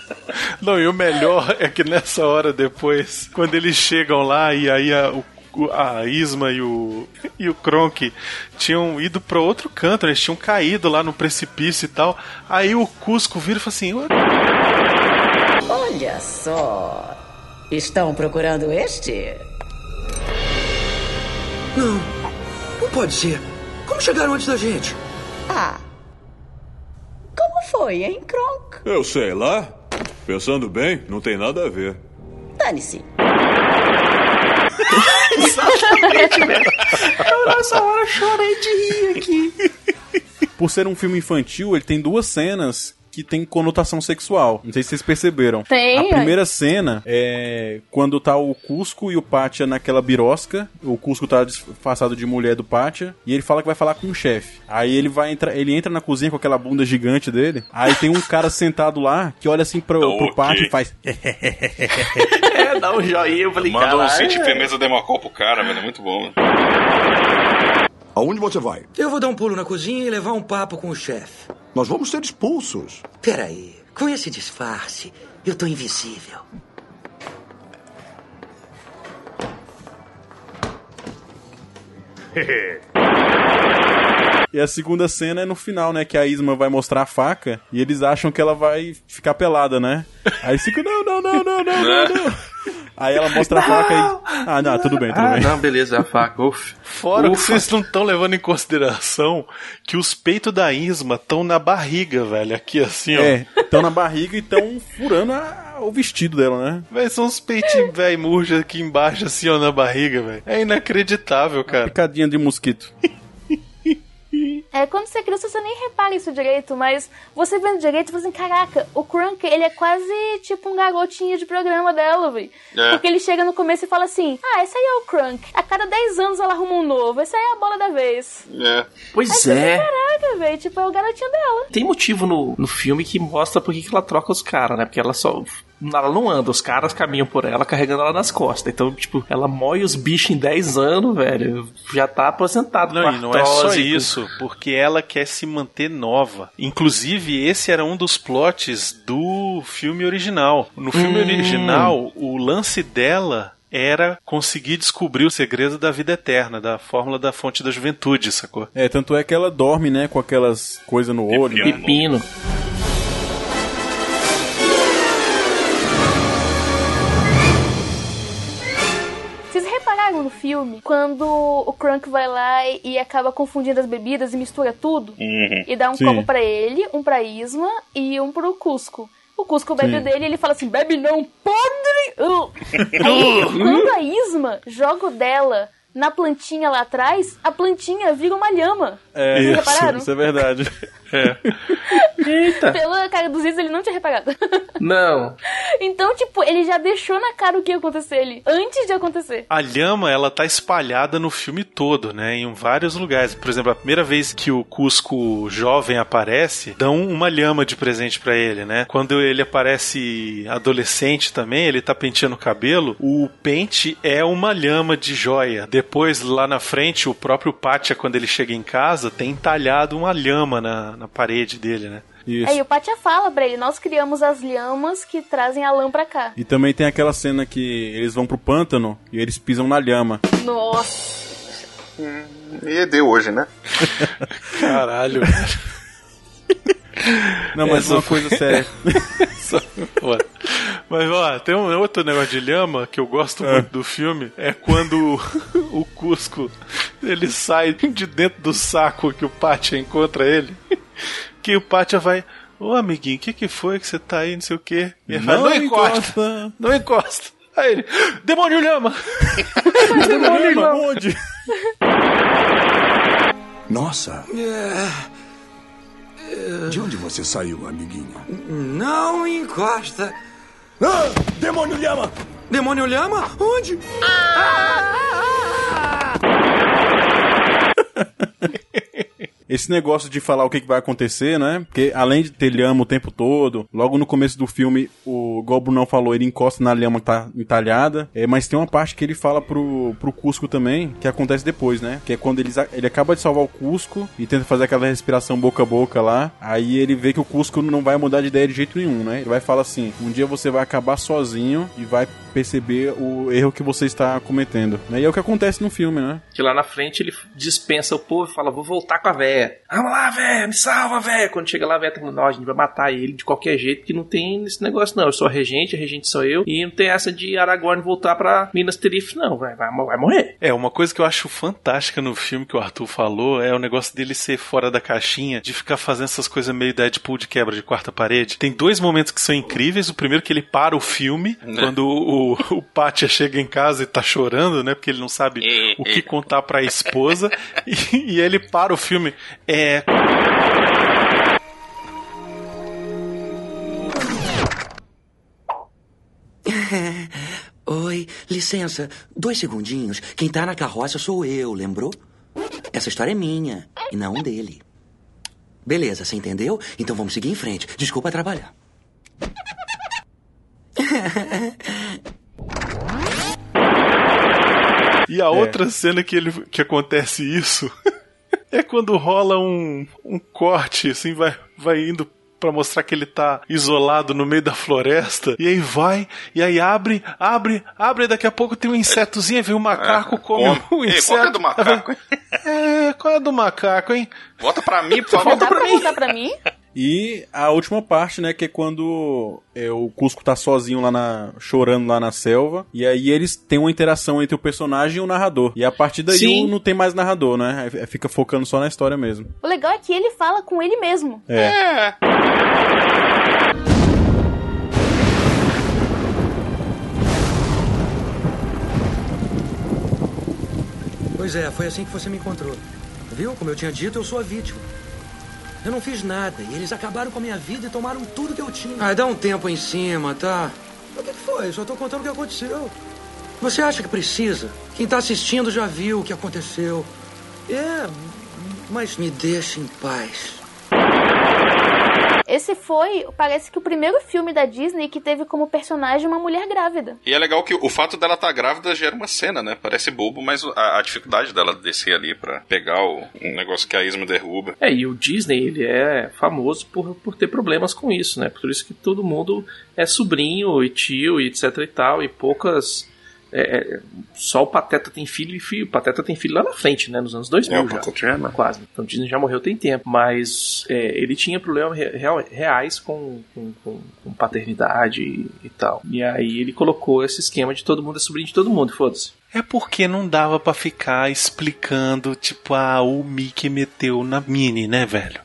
Não, e o melhor é que nessa hora depois, quando eles chegam lá e aí a, o- a Isma e o, e o Kronk tinham ido pra outro canto, eles tinham caído lá no precipício e tal. Aí o Cusco vira e fala assim: "Ué, Olha só. Estão procurando este? Não, não pode ser. Como chegaram antes da gente? Ah. Como foi, hein, Kronk? Eu sei lá. Pensando bem, não tem nada a ver. Dane-se. Exatamente, velho. Eu nessa hora chorei de rir aqui. Por ser um filme infantil, ele tem duas cenas que tem conotação sexual. Não sei se vocês perceberam. Tem, A primeira cena é quando tá o Cusco e o Pátia naquela birosca. O Cusco tá disfarçado de mulher do Pátia. E ele fala que vai falar com o chefe. Aí ele vai entrar, ele entra na cozinha com aquela bunda gigante dele. Aí tem um cara sentado lá que olha assim pro, pro Ok. Pátia e faz. É, dá um joinha, eu falei, Manda um caralho. City Firmeza Demacol pro cara, velho. É muito bom. Aonde você vai? Eu vou dar um pulo na cozinha e levar um papo com o chefe. Nós vamos ser expulsos. Peraí, com esse disfarce, eu tô invisível. E a segunda cena é no final, né? Que a Isma vai mostrar a faca e eles acham que ela vai ficar pelada, né? Aí ficam, não, não, não, não, não, não, não. Aí ela mostra a faca e. Ah, não, tudo bem, tudo Ah, bem. não, beleza, a faca, uf. Fora que Ufa. vocês não estão levando em consideração que os peitos da Isma estão na barriga, velho. Aqui assim, ó. É, estão na barriga e estão furando a- o vestido dela, né? Véi, são uns peitinhos, velho, murcha aqui embaixo, assim, ó, na barriga, velho. É inacreditável, cara. Picadinha de mosquito. É, quando você é criança, você nem repara isso direito, mas você vendo direito, você fala assim, caraca, o Crunk, ele é quase tipo um garotinho de programa dela, velho. É. Porque ele chega no começo e fala assim, ah, esse aí é o Crunk. A cada 10 anos ela arruma um novo, esse aí é a bola da vez. É. Aí Pois você é. fica, Caraca, velho, tipo, é o garotinho dela. Tem motivo no, no filme que mostra por que ela troca os caras, né? Porque ela só. Ela não anda, os caras caminham por ela carregando ela nas costas. Então, tipo, ela mói os bichos em 10 anos, velho. Já tá aposentado. Não, e não é só isso, porque ela quer se manter nova. Inclusive, esse era um dos plots do filme original. No filme Hum. original, o lance dela era conseguir descobrir o segredo da vida eterna, da fórmula da fonte da juventude, sacou? É, tanto é que ela dorme, né, com aquelas coisas no olho. né? Pepino. No filme quando o Crunk vai lá e, acaba confundindo as bebidas e mistura tudo? Uhum. E dá um Sim. copo pra ele, um pra Isma e um pro Cusco. O Cusco bebe Sim. o dele e ele fala assim: bebe não, podre! Uh. Aí, quando a Isma joga o dela na plantinha lá atrás, a plantinha vira uma lhama. É, Vocês isso, repararam? isso é verdade. É. Eita. Pela cara dos Ziz, ele não tinha reparado. Não. Então, tipo, ele já deixou na cara o que ia acontecer ali, antes de acontecer. A lhama, ela tá espalhada no filme todo, né? Em vários lugares. Por exemplo, a primeira vez que o Cusco jovem aparece, dão uma lhama de presente pra ele, né? Quando ele aparece adolescente também, ele tá penteando o cabelo, o pente é uma lhama de joia. Depois, lá na frente, o próprio Pátia, quando ele chega em casa, tem entalhado uma lhama na, na parede dele, né? Isso. Aí o Pátia fala pra ele, nós criamos as lhamas que trazem a lã pra cá. E também tem aquela cena que eles vão pro pântano e eles pisam na lhama. Nossa. E deu hoje, né? Caralho. Não, mas Essa uma foi- coisa séria. Mas ó, tem um outro negócio de lhama que eu gosto muito do filme. É quando o, o Cusco ele sai de dentro do saco que o Pátia encontra ele. Que o Pátia vai. Ô amiguinho, o que, que foi que você tá aí? Não sei o quê. E ele fala, Não não encosta. Não encosta. Aí ele, demônio lhama! demônio lhama! Onde? Nossa. De onde você saiu, amiguinho? Não encosta. Ah, demônio lhama! Demônio lhama? Onde? Esse negócio de falar o que, vai acontecer, né? Porque além de ter lhama o tempo todo, logo no começo do filme, o igual o Brunão falou, ele encosta na lhama que tá entalhada. É, mas tem uma parte que ele fala pro, pro Cusco também, que acontece depois, né? Que é quando eles, ele acaba de salvar o Cusco e tenta fazer aquela respiração boca a boca lá. Aí ele vê que o Cusco não vai mudar de ideia de jeito nenhum, né? Ele vai falar assim: um dia você vai acabar sozinho e vai perceber o erro que você está cometendo. Né? E é o que acontece no filme, né? Que lá na frente ele dispensa o povo e fala: Vou voltar com a véia. Vamos lá, véia, me salva, véia. Quando chega lá, a véia tá falando: Não, a gente vai matar ele de qualquer jeito, que não tem esse negócio, não. Eu sou a regente, a regente sou eu. E não tem essa de Aragorn voltar pra Minas Tirith, não. Vai, vai, vai morrer. É, uma coisa que eu acho fantástica no filme que o Arthur falou é o negócio dele ser fora da caixinha, de ficar fazendo essas coisas meio Deadpool de quebra de quarta parede. Tem dois momentos que são incríveis. O primeiro que ele para o filme, quando o, o, o Pátia chega em casa e tá chorando, né? Porque ele não sabe o que contar pra esposa. e, e ele para o filme. É. Oi, licença, dois segundinhos. Quem tá na carroça sou eu, lembrou? Essa história é minha e não dele. Beleza, você entendeu? Então vamos seguir em frente. Desculpa atrapalhar. E a outra cena que, ele, que acontece isso é quando rola um, um corte, assim, vai, vai indo para mostrar que ele tá isolado no meio da floresta. E aí vai, e aí abre, abre, abre, e daqui a pouco tem um insetozinho, vem um macaco, come come. um Ei, inseto. qual que é do macaco, hein? É, qual é do macaco, hein? Volta pra mim, por favor. Dá pra voltar pra mim? E a última parte, né, que é quando é, o Cusco tá sozinho lá na. chorando lá na selva. E aí eles têm uma interação entre o personagem e o narrador. E a partir daí Sim. não tem mais narrador, né? Fica focando só na história mesmo. O legal é que ele fala com ele mesmo. É. Pois é, foi assim que você me encontrou. Viu? Como eu tinha dito, eu sou a vítima. Eu não fiz nada e eles acabaram com a minha vida e tomaram tudo que eu tinha. Ah, dá um tempo em cima, tá? O que foi? Eu só tô contando o que aconteceu. Você acha que precisa? Quem tá assistindo já viu o que aconteceu. É, mas me deixe em paz. Esse foi, parece que o primeiro filme da Disney que teve como personagem uma mulher grávida. E é legal que o fato dela estar grávida gera uma cena, né? Parece bobo, mas a, a dificuldade dela descer ali pra pegar o, um negócio que a Isma derruba. É, e o Disney, ele é famoso por, por ter problemas com isso, né? Por isso que todo mundo é sobrinho e tio e etc e tal, e poucas... é, é, só o Pateta tem filho e filho. O Pateta tem filho lá na frente, né? Nos anos 2000 É, já. Pateta já, né? Quase. Então o Disney já morreu tem tempo. Mas é, ele tinha problemas re- real- reais com, com, com- com paternidade e, e tal. E aí ele colocou esse esquema de todo mundo é sobrinho de todo mundo, foda-se. É porque não dava pra ficar explicando, tipo, ah, o Mickey meteu na Minnie, né, velho?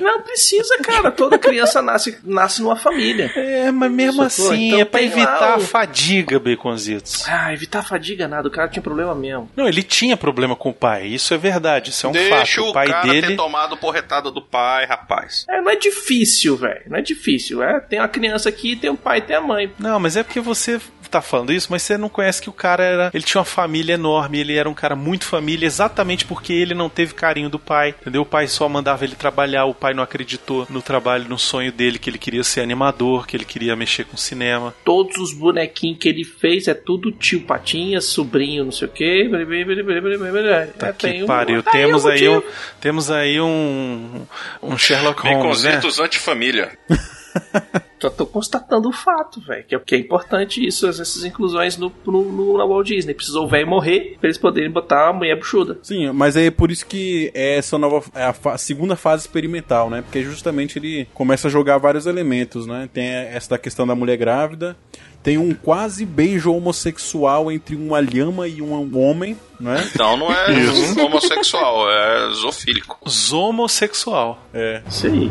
Não precisa, cara. Toda criança nasce, nasce numa família. É, mas mesmo Sacou? assim, Então é pra evitar o- a fadiga, Baconzitos. Ah, evitar fadiga nada. O cara tinha problema mesmo. Não, ele tinha problema com o pai, isso é verdade, isso é um Deixa fato. o O pai cara dele. ter tomado porretada do pai, rapaz. É, não é difícil, velho. Não é difícil. É, tem uma criança aqui, tem um pai e tem a mãe. Não, mas é porque você tá falando isso, mas você não conhece que o cara era. Ele tinha uma família enorme, ele era um cara muito família, exatamente porque ele não teve carinho do pai. Entendeu? O pai só mandava ele trabalhar, o pai não acreditou no trabalho, no sonho dele, que ele queria ser animador, que ele queria mexer com cinema. Todos os bonequinhos que ele fez é tudo tio Patinhas, sobrinho, não sei o quê. Tá É, que tem um- pariu. tá aí temos, o aí um, temos aí um. Um Sherlock Holmes, né? Baconzitos antifamília. Só tô constatando o fato, velho. Que, é- que é importante isso, essas inclusões no, no, no- na Walt Disney. Precisou o velho morrer pra eles poderem botar a mulher buchuda. Sim, mas é por isso que é essa nova é a fa- segunda fase experimental, né? Porque justamente ele começa a jogar vários elementos, né? Tem essa da questão da mulher grávida, tem um quase beijo homossexual entre uma lhama e um homem, né? Então não é Isso. homossexual, é zoofílico. Zomossexual. É. Isso aí.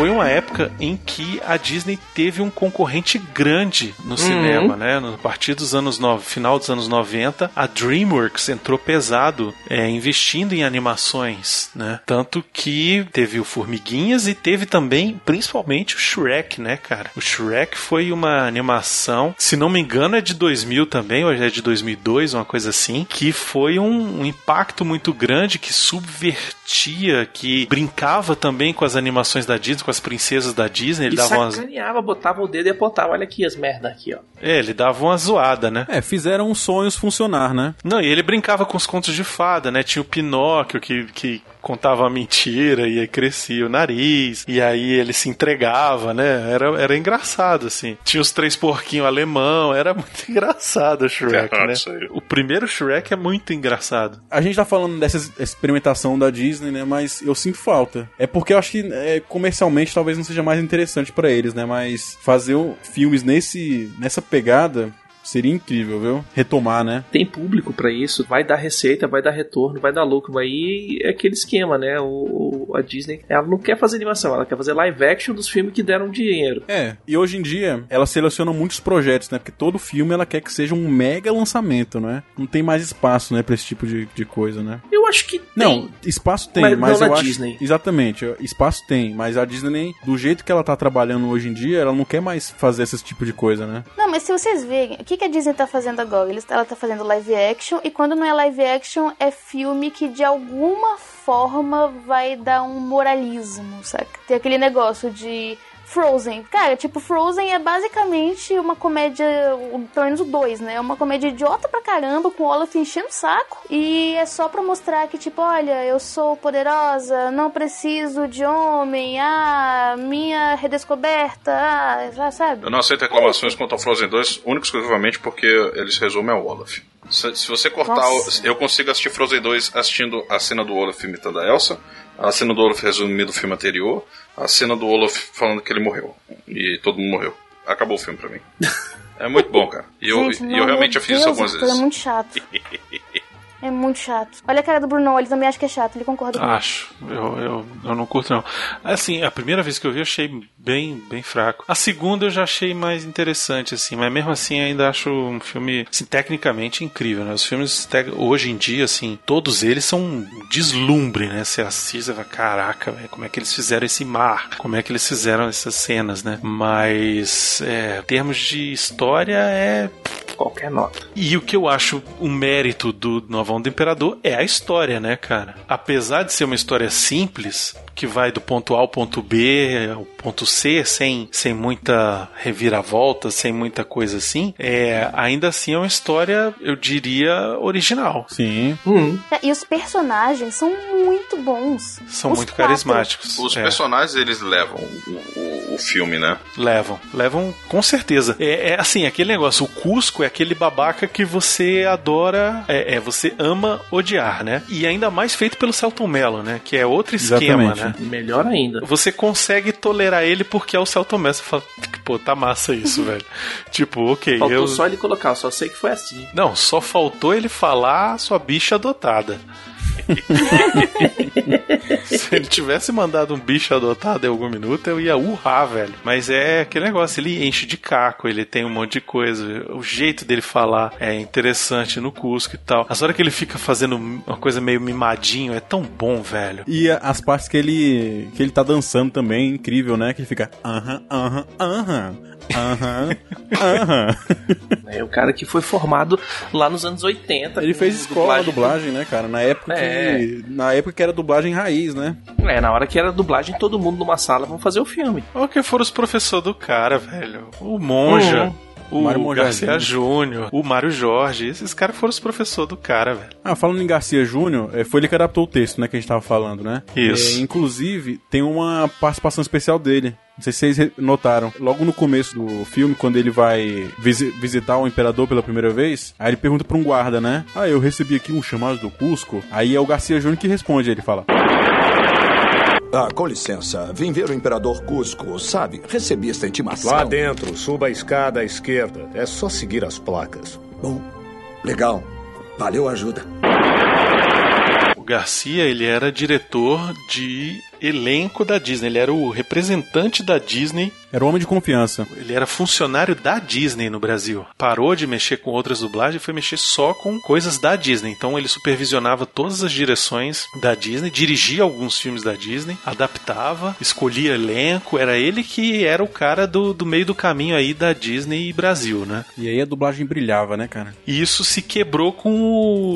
Foi uma época em que a Disney teve um concorrente grande no cinema, né? No a partir dos anos no... final dos anos 90, a DreamWorks entrou pesado é, investindo em animações, né? Tanto que teve o Formiguinhas e teve também, principalmente, o Shrek, né, cara? O Shrek foi uma animação, se não me engano, é de 2000 também, ou é de 2002, uma coisa assim, que foi um, um impacto muito grande que subvertia, que brincava também com as animações da Disney, com as princesas da Disney, ele E dava umas... sacaneava, botava o dedo e apontava. Olha aqui as merda aqui, ó. É, ele dava uma zoada, né? É, fizeram os sonhos funcionar, né? Não, e ele brincava com os contos de fada, né? Tinha o Pinóquio que, que contava uma mentira e aí crescia o nariz, e aí ele se entregava, né? Era, era engraçado, assim. Tinha os três porquinhos alemão, era muito engraçado o Shrek, né? O primeiro Shrek é muito engraçado. A gente tá falando dessa experimentação da Disney, né? Mas eu sinto falta. É porque eu acho que é, comercialmente talvez não seja mais interessante pra eles, né? Mas fazer filmes nesse, nessa pegada seria incrível, viu? Retomar, né? Tem público pra isso, vai dar receita, vai dar retorno, vai dar lucro. Aí é aquele esquema, né? O, a Disney, ela não quer fazer animação, ela quer fazer live action dos filmes que deram dinheiro. É, e hoje em dia ela seleciona muitos projetos, né? Porque todo filme ela quer que seja um mega lançamento, né? Não tem mais espaço, né, pra esse tipo de, de coisa, né? Eu acho que Não, tem. espaço tem, Mas mas, não eu na acho. Disney. Exatamente, espaço tem, mas a Disney, do jeito que ela tá trabalhando hoje em dia, ela não quer mais fazer esse tipo de coisa, né? Não, mas se vocês verem, o que, que a Disney tá fazendo agora? Ela tá fazendo live action, e quando não é live action, é filme que de alguma forma vai dar um moralismo, saca? Tem aquele negócio de Frozen. Cara, tipo, Frozen é basicamente uma comédia, o- pelo menos o 2, né? É uma comédia idiota pra caramba, com o Olaf enchendo o saco. E é só pra mostrar que, tipo, olha, eu sou poderosa, não preciso de homem, ah, minha redescoberta, ah, já sabe? Eu não aceito reclamações quanto ao Frozen 2, único e exclusivamente porque eles resumem ao Olaf. Se, se você cortar, o, eu consigo assistir Frozen 2 assistindo a cena do Olaf imitando a Elsa, a cena do Olaf resumindo o filme anterior, a cena do Olaf falando que ele morreu. E todo mundo morreu. Acabou o filme pra mim. É muito bom, cara. E eu, Gente, e eu realmente já fiz isso algumas ator vezes. É muito chato. É muito chato. Olha a cara do Bruno, ele também acha que é chato, ele concorda comigo. Acho. Eu, eu, eu não curto, não. Assim, a primeira vez que eu vi, eu achei bem, bem fraco. A segunda eu já achei mais interessante, assim, mas mesmo assim ainda acho um filme, assim, tecnicamente incrível, né? Os filmes, hoje em dia, assim, todos eles são um deslumbre, né? Você assiste e fala, caraca, velho, como é que eles fizeram esse mar? Como é que eles fizeram essas cenas, né? Mas, é, em termos de história, é Qualquer nota. e o que eu acho o mérito do Novão do Imperador é a história, né, cara? Apesar de ser uma história simples, que vai do ponto A ao ponto B, ao ponto C, sem, sem muita reviravolta, sem muita coisa assim, é, ainda assim é uma história, eu diria, original. Sim. É, E os personagens são muito bons. São Os muito quatro. carismáticos. Os É. personagens, eles levam o, o- o filme, né? Levam, levam com certeza. É, é assim, aquele negócio, o Cusco é aquele babaca que você adora, é, é, você ama odiar, né? E ainda mais feito pelo Celton Mello, né? Que é outro esquema, Exatamente. né? Melhor ainda. Você consegue tolerar ele porque é o Mello. Você fala, pô, tá massa isso, velho. Tipo, ok, Faltou eu... só ele colocar, eu só sei que foi assim. Não, só faltou ele falar sua bicha adotada. Se ele tivesse mandado um bicho adotado em algum minuto, eu ia urrar, velho. Mas é aquele negócio, ele enche de caco, ele tem um monte de coisa. O jeito dele falar é interessante no Cusco e tal. As horas que ele fica fazendo uma coisa meio mimadinho é tão bom, velho. E as partes que ele que ele tá dançando também, incrível, né? Que ele fica aham, aham, aham, aham, aham. É o cara que foi formado lá nos anos 80. Ele fez escola na dublagem. dublagem, né, cara? Na época É. que na época que era dublagem raiz, né? É, na hora que era dublagem, todo mundo numa sala vamos fazer o filme. Olha que foram os professores do cara, velho. O Monja. Uhum. O Mário. Garcia Júnior, o Mário Jorge, esses caras foram os professores do cara, velho. Ah, falando em Garcia Júnior, é, foi ele que adaptou o texto, né, que a gente tava falando, né? Isso. É, inclusive, tem uma participação especial dele. Não sei se vocês notaram. Logo no começo do filme, quando ele vai visi- visitar o imperador pela primeira vez, aí ele pergunta pra um guarda, né? Ah, eu recebi aqui um chamado do Cusco. Aí é o Garcia Júnior que responde, ele fala. Ah, com licença. Vim ver o Imperador Cusco, sabe? Recebi esta intimação. Lá dentro, suba a escada à esquerda. É só seguir as placas. Bom, legal. Valeu a ajuda. O Garcia, ele era diretor de elenco da Disney, ele era o representante da Disney Era o homem de confiança. Ele era funcionário da Disney no Brasil. Parou de mexer com outras dublagens e foi mexer só com coisas da Disney. Então ele supervisionava todas as direções da Disney, dirigia alguns filmes da Disney, adaptava, escolhia elenco. Era ele que era o cara do, do meio do caminho aí da Disney e Brasil, né? E aí a dublagem brilhava, né, cara? E isso se quebrou com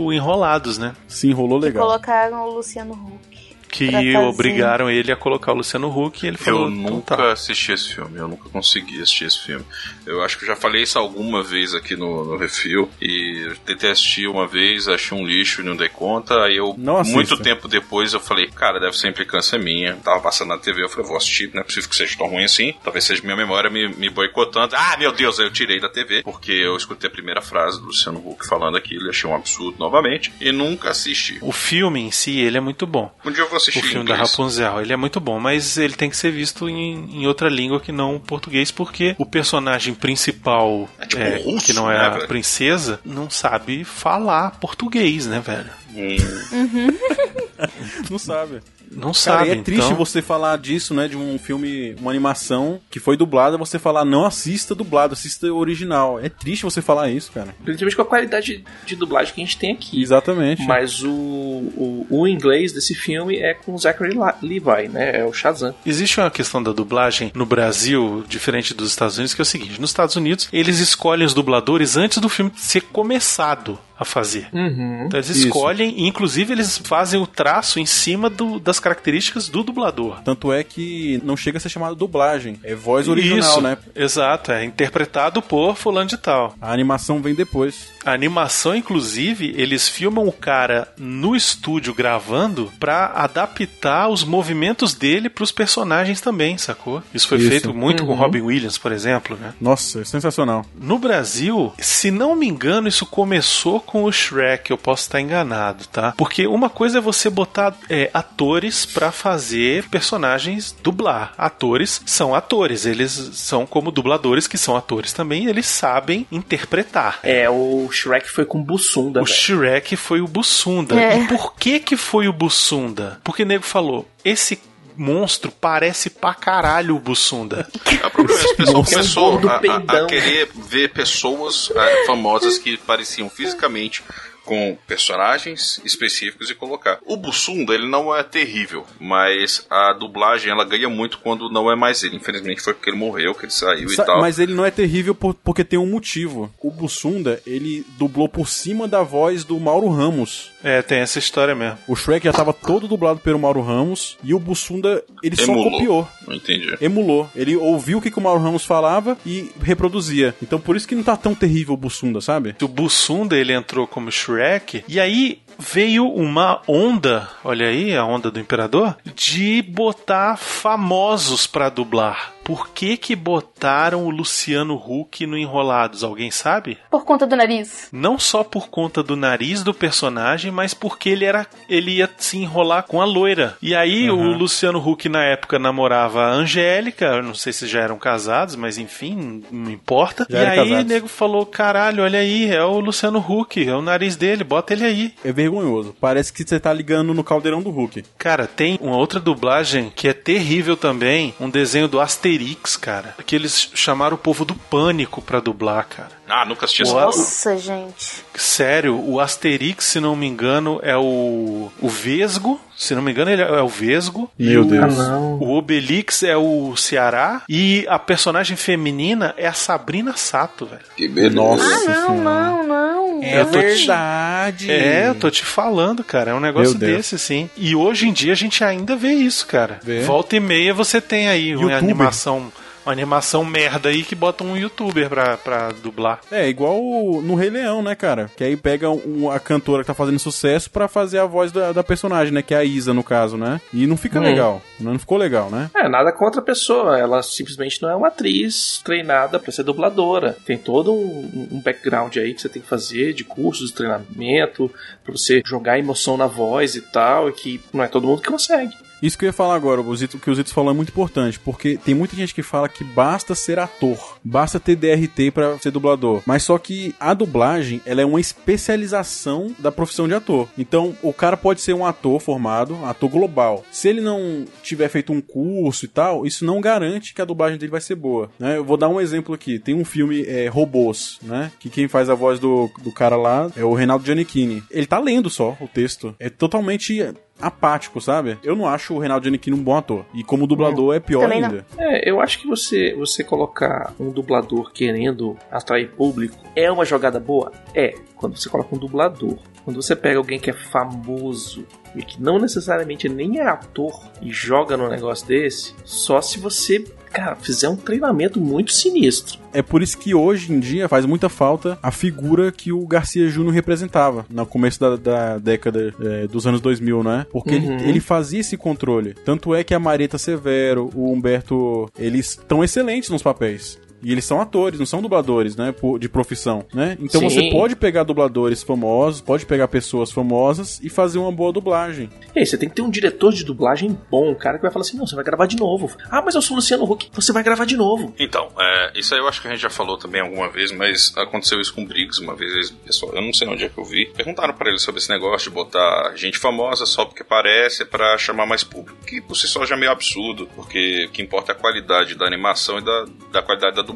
o Enrolados, né? Se enrolou E legal. colocaram o Luciano Huck. Que obrigaram ele a colocar o Luciano Huck e ele falou: Eu "Então nunca tá." assisti esse filme, eu nunca consegui assistir esse filme. Eu acho que já falei isso alguma vez aqui no, no Refil, e eu tentei assistir uma vez, achei um lixo e não dei conta, aí eu, muito tempo depois, eu falei, cara, deve ser implicância minha. Tava passando na TV, eu falei, vou assistir, não é possível que seja tão ruim assim, talvez seja minha memória me, me boicotando. Ah, meu Deus, aí eu tirei da TV, porque eu escutei a primeira frase do Luciano Huck falando aquilo, achei um absurdo novamente, e nunca assisti. O filme em si, ele é muito bom. Um dia eu vou assistir O filme da. Rapunzel, ele é muito bom, mas ele tem que ser visto em, em outra língua que não o português, porque o personagem principal, tipo é, russo, que não é né, a velho? princesa, não sabe falar português, né, velho? Não sabe. Não Cara, sabe. e é triste então... você falar disso, né? De um filme, uma animação que foi dublada, você falar não assista dublado, assista original. É triste você falar isso, cara. Principalmente com a qualidade de dublagem que a gente tem aqui. Exatamente. Mas o, o, o inglês desse filme é com o Zachary Levi, né? É o Shazam. Existe uma questão da dublagem no Brasil, diferente dos Estados Unidos, que é o seguinte: nos Estados Unidos, eles escolhem os dubladores antes do filme ser começado a fazer. Uhum. Então eles Isso. escolhem, e inclusive eles fazem o traço em cima do- das características do dublador. Tanto é que não chega a ser chamado dublagem, é voz original, Isso, né? Exato, é interpretado por fulano de tal. A animação vem depois. A animação, inclusive, eles filmam o cara no estúdio gravando pra adaptar os movimentos dele pros personagens também, sacou? Isso foi Isso. feito muito com Uhum. Robin Williams, por exemplo, né? Nossa, é sensacional. No Brasil, se não me engano, isso começou com o Shrek, eu posso estar enganado, tá? Porque uma coisa é você botar é, atores pra fazer personagens dublar. Atores são atores, eles são como dubladores que são atores também, eles sabem interpretar. É, o Shrek foi com Bussunda. O Shrek foi o Bussunda. É. E por que que foi o Bussunda? Porque o nego falou, esse monstro parece pra caralho o Bussunda. Vez, o pessoal Nossa. começou a, a- a querer ver pessoas ah, famosas que pareciam fisicamente com personagens específicos e colocar. O Bussunda, ele não é terrível, mas a dublagem ela ganha muito quando não é mais ele. Infelizmente foi porque ele morreu, que ele saiu Sa- e tal. Mas ele não é terrível por- porque tem um motivo. O Bussunda, ele dublou por cima da voz do Mauro Ramos. É, tem essa história mesmo. O Shrek já tava todo dublado pelo Mauro Ramos e o Bussunda ele só Emulou. copiou. Não entendi. Emulou. Ele ouviu o que, que o Mauro Ramos falava e reproduzia. Então por isso que não tá tão terrível o Bussunda, sabe? O Bussunda ele entrou como Shrek e aí veio uma onda, olha aí a onda do imperador, de botar famosos pra dublar. Por que que botaram o Luciano Huck no Enrolados? Alguém sabe? Por conta do nariz. Não só por conta do nariz do personagem, mas porque ele era ele ia se enrolar com a loira. E aí o Luciano Huck na época namorava a Angélica, eu não sei se já eram casados, mas enfim, não importa. Já e aí o casados. nego falou: "Caralho, olha aí, é o Luciano Huck, é o nariz dele, bota ele aí". É vergonhoso. Parece que você tá ligando no caldeirão do Hulk. Cara, tem uma outra dublagem que é terrível também, um desenho do Asterix, cara, que eles chamaram o povo do pânico pra dublar, cara. Ah, nunca assisti essa. Nossa, gente. Sério, o Asterix, se não me engano, é o o Vesgo, se não me engano, ele é o Vesgo. Meu e o, Deus. O Obelix é o Ceará e a personagem feminina é a Sabrina Sato, velho. Que beleza. Nossa Ah, não, não, não. É Eu tô te- verdade. É, eu tô te falando, cara. É um negócio desse, sim. E hoje em dia a gente ainda vê isso, cara. Vê. Volta e meia você tem aí uma Youtuber. animação. Uma animação merda aí que bota um youtuber pra, pra dublar. É, igual o- no Rei Leão, né, cara? Que aí pega um- a cantora que tá fazendo sucesso pra fazer a voz da, da personagem, né? Que é a Isa, no caso, né? E não fica Hum. legal. Não ficou legal, né? É, nada contra a pessoa. Ela simplesmente não é uma atriz treinada pra ser dubladora. Tem todo um, um background aí que você tem que fazer de cursos de treinamento, pra você jogar emoção na voz e tal, e que não é todo mundo que consegue. Isso que eu ia falar agora, o Zito, que o Zito falou é muito importante, porque tem muita gente que fala que basta ser ator, basta ter DRT pra ser dublador. Mas só que a dublagem, ela é uma especialização da profissão de ator. Então, o cara pode ser um ator formado, ator global. Se ele não tiver feito um curso e tal, isso não garante que a dublagem dele vai ser boa. Né? Eu vou dar um exemplo aqui. Tem um filme é, Robôs, né? Que quem faz a voz do, do cara lá é o Reinaldo Giannichini. Ele tá lendo só o texto. É totalmente apático, sabe? Eu não acho o Reinaldo Giannichini um bom ator. E como dublador é pior Também não. ainda. É, eu acho que você, você colocar um dublador querendo atrair público é uma jogada boa? É, quando você coloca um dublador. Quando você pega alguém que é famoso e que não necessariamente nem é ator e joga num negócio desse, só se você, cara, fizer um treinamento muito sinistro. É por isso que hoje em dia faz muita falta a figura que o Garcia Júnior representava no começo da, da década é, dos anos 2000, né? Porque Uhum. ele, ele fazia esse controle. Tanto é que a Marieta Severo, o Humberto, eles estão excelentes nos papéis. E eles são atores, não são dubladores, né? por- De profissão, né? Então Sim. você pode pegar dubladores famosos, pode pegar pessoas famosas e fazer uma boa dublagem. E aí, você tem que ter um diretor de dublagem bom, um cara que vai falar assim: não, você vai gravar de novo. Ah, mas eu sou o Luciano Huck, você vai gravar de novo. Então, é, isso aí eu acho que a gente já falou também alguma vez, mas aconteceu isso com o Briggs uma vez. Pessoal, eu não sei onde é que eu vi. Perguntaram pra ele sobre esse negócio de botar gente famosa só porque parece pra chamar mais público. Que por si só já é meio absurdo, porque o que importa é a qualidade da animação e da, da qualidade da dublagem.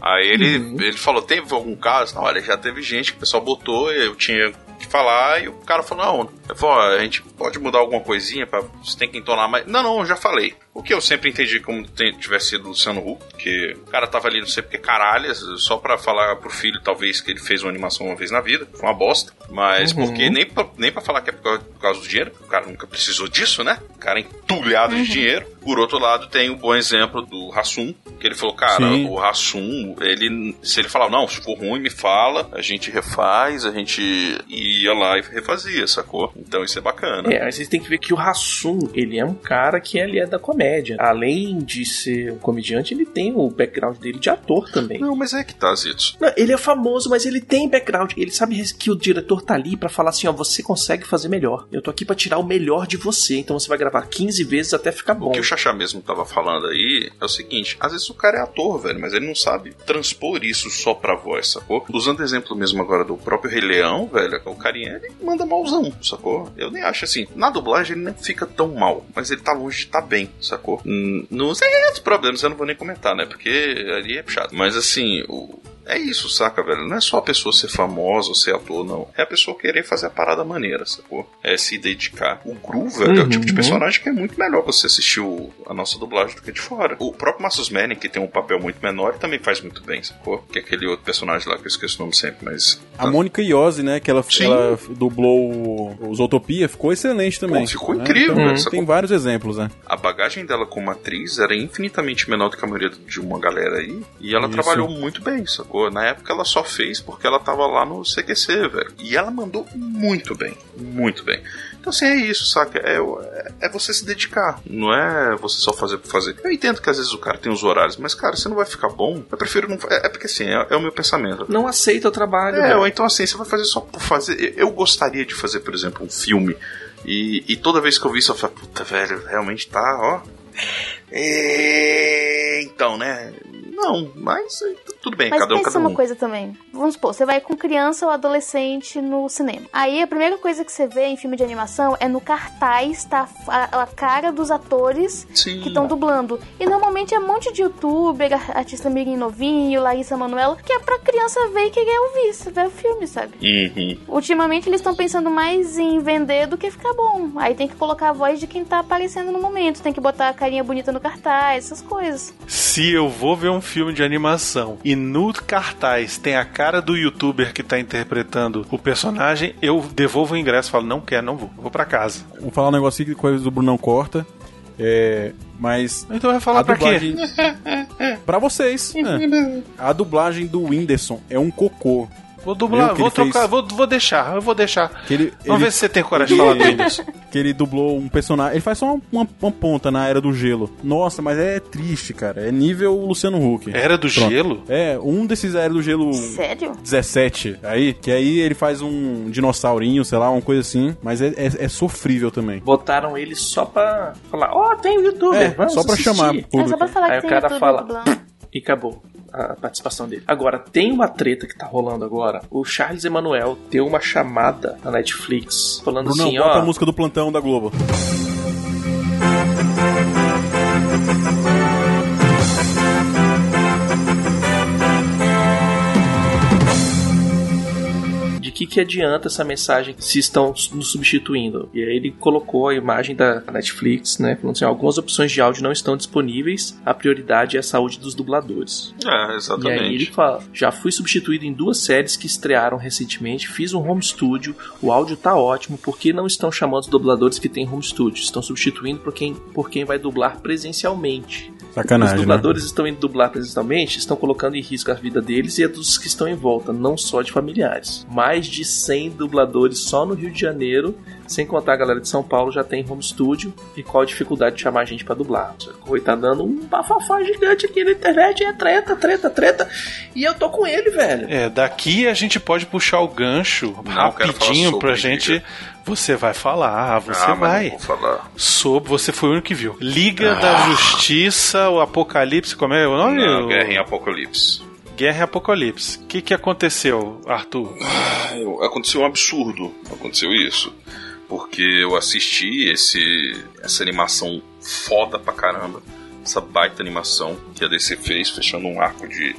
Aí ele, ele falou: teve algum caso? Não, olha, já teve gente que o pessoal botou, eu tinha que falar e o cara falou: não, eu falei, ó, a gente pode mudar alguma coisinha, pra, você tem que entonar mais. Não, não, eu já falei. O que eu sempre entendi como tem- tivesse sido Luciano Huck, que o cara tava ali, não sei porque caralhas, só pra falar pro filho, talvez, que ele fez uma animação uma vez na vida. Foi uma bosta. Mas Uhum. porque nem pra, nem pra falar que é por causa, do dinheiro, o cara nunca precisou disso, né? O cara entulhado de dinheiro. Por outro lado, tem o bom exemplo do Rassum, que ele falou, cara, Sim. o Rassum, ele, se ele falar, não, se for ruim, me fala, a gente refaz, a gente ia lá e refazia, sacou? Então isso é bacana. É, mas vocês têm que ver que o Hassum, ele é um cara que ele é da comédia. Além de ser um comediante, ele tem o background dele de ator também. Não, mas é que tá, Zitos. Não, ele é famoso, mas ele tem background. Ele sabe que o diretor tá ali pra falar assim, ó, você consegue fazer melhor. Eu tô aqui pra tirar o melhor de você, então você vai gravar 15 vezes até ficar bom. O que o Xaxá mesmo tava falando aí é o seguinte: às vezes o cara é ator, velho, mas ele não sabe transpor isso só pra voz, sacou? Usando exemplo mesmo agora do próprio Rei Leão, velho, o carinha ele manda malzão, sacou? Eu nem acho assim. Na dublagem ele não fica tão mal, mas ele tá longe de tá bem, sacou? Hum, Nos problemas eu não vou nem comentar, né? Porque ali é puxado. Mas assim, o. é isso, saca, velho? Não é só a pessoa ser famosa ou ser ator, não. É a pessoa querer fazer a parada maneira, sacou? É se dedicar. O Groover é o tipo de Uhum. personagem que é muito melhor você assistir o- a nossa dublagem do que de fora. O próprio Massus Manning, que tem um papel muito menor, também faz muito bem, sacou? Que é aquele outro personagem lá que eu esqueço o nome sempre, mas. A Mônica Iose, né? Que ela, ela dublou os Utopia, ficou excelente também. Pô, ficou né? incrível, Então, essa- Tem vários exemplos, né? A bagagem dela como atriz era infinitamente menor do que a maioria de uma galera aí. E ela Isso. trabalhou muito bem, sacou? Na época ela só fez porque ela tava lá no CQC, velho. E ela mandou muito bem. Muito bem. Então, assim, é isso, saca? É, é- é você se dedicar. Não é você só fazer por fazer. Eu entendo que às vezes o cara tem os horários, mas, cara, você não vai ficar bom. Eu prefiro não. É, é porque, assim, é, é o meu pensamento. Não aceita o trabalho. É, velho. ou então assim, você vai fazer só por fazer. Eu gostaria de fazer, por exemplo, um filme. E, e toda vez que eu vi isso, eu falei, puta, velho, realmente tá, ó. É, Então, né? Não, mas eh, tudo bem, Mas cada um, pensa cada uma um. coisa também. Vamos supor, você vai com criança ou adolescente no cinema. Aí a primeira coisa que você vê em filme de animação é no cartaz tá a, a cara dos atores Sim. que estão dublando. E normalmente é um monte de youtuber, ar- artista mirim novinho, Larissa Manoela, que é pra criança ver e querer ouvir, você vê o filme, sabe? Uhum. Ultimamente eles estão pensando mais em vender do que ficar bom. Aí tem que colocar a voz de quem tá aparecendo no momento, tem que botar a carinha bonita no cartaz, essas coisas. Se eu vou ver um filme de animação e no cartaz tem a cara do youtuber que tá interpretando o personagem, eu devolvo o ingresso e falo, não quero, não vou, vou pra casa. Vou falar um negócio aqui que coisa do Brunão corta. É, mas. Então vai falar pra quê? dublagem- Pra vocês. é. A dublagem do Whindersson é um cocô. Vou dublar, vou ele fez- trocar, vou, vou deixar, eu vou deixar. Que ele, Vamos ele- ver se você tem coragem de falar Windows. Que ele dublou um personagem. Ele faz só uma, uma- uma ponta na Era do Gelo. Nossa, mas é triste, cara. É nível Luciano Huck. Era do Pronto. Gelo? É, um desses Era do Gelo Sério? 17 aí. Que aí ele faz um dinossaurinho, sei lá, uma coisa assim. Mas é, é- é sofrível também. Botaram ele só pra falar, ó, tem o youtuber, É, vamos só pra assistir. chamar público. É só pra falar Aí que o tem cara youtuber fala, dublando. e acabou a participação dele. Agora, tem uma treta que tá rolando agora. O Charles Emanuel deu uma chamada na Netflix falando Brunão, assim, bota ó... a música do plantão da Globo. Que que adianta essa mensagem se estão nos substituindo? E aí ele colocou a imagem da Netflix, né, falando assim, algumas opções de áudio não estão disponíveis, a prioridade é a saúde dos dubladores. É, E aí ele exatamente. fala, já fui substituído em duas séries que estrearam recentemente, fiz um home studio, o áudio tá ótimo, por que não estão chamando os dubladores que têm home studio? Estão substituindo por quem, por quem vai dublar presencialmente. Sacanagem, Os né? dubladores estão indo dublar presencialmente, estão colocando em risco a vida deles e a dos que estão em volta, não só de familiares. Mais de 100 dubladores só no Rio de Janeiro, sem contar a galera de São Paulo, já tem home studio. E qual a dificuldade de chamar a gente pra dublar? Oi, tá dando um bafafá gigante aqui na internet, é treta, treta, treta. E eu tô com ele, velho. É, daqui a gente pode puxar o gancho Não, rapidinho pra gente. diga. Você vai falar, você ah, vai. não vou falar. Sobre, você foi o único que viu. Liga Ah. da Justiça, o Apocalipse, como é o nome? Não, Guerra em Apocalipse. Guerra e Apocalipse. O que, que aconteceu, Arthur? Ah, eu- Aconteceu um absurdo. Aconteceu isso. Porque eu assisti esse, essa animação foda pra caramba. Essa baita animação que a DC fez, fechando um arco de.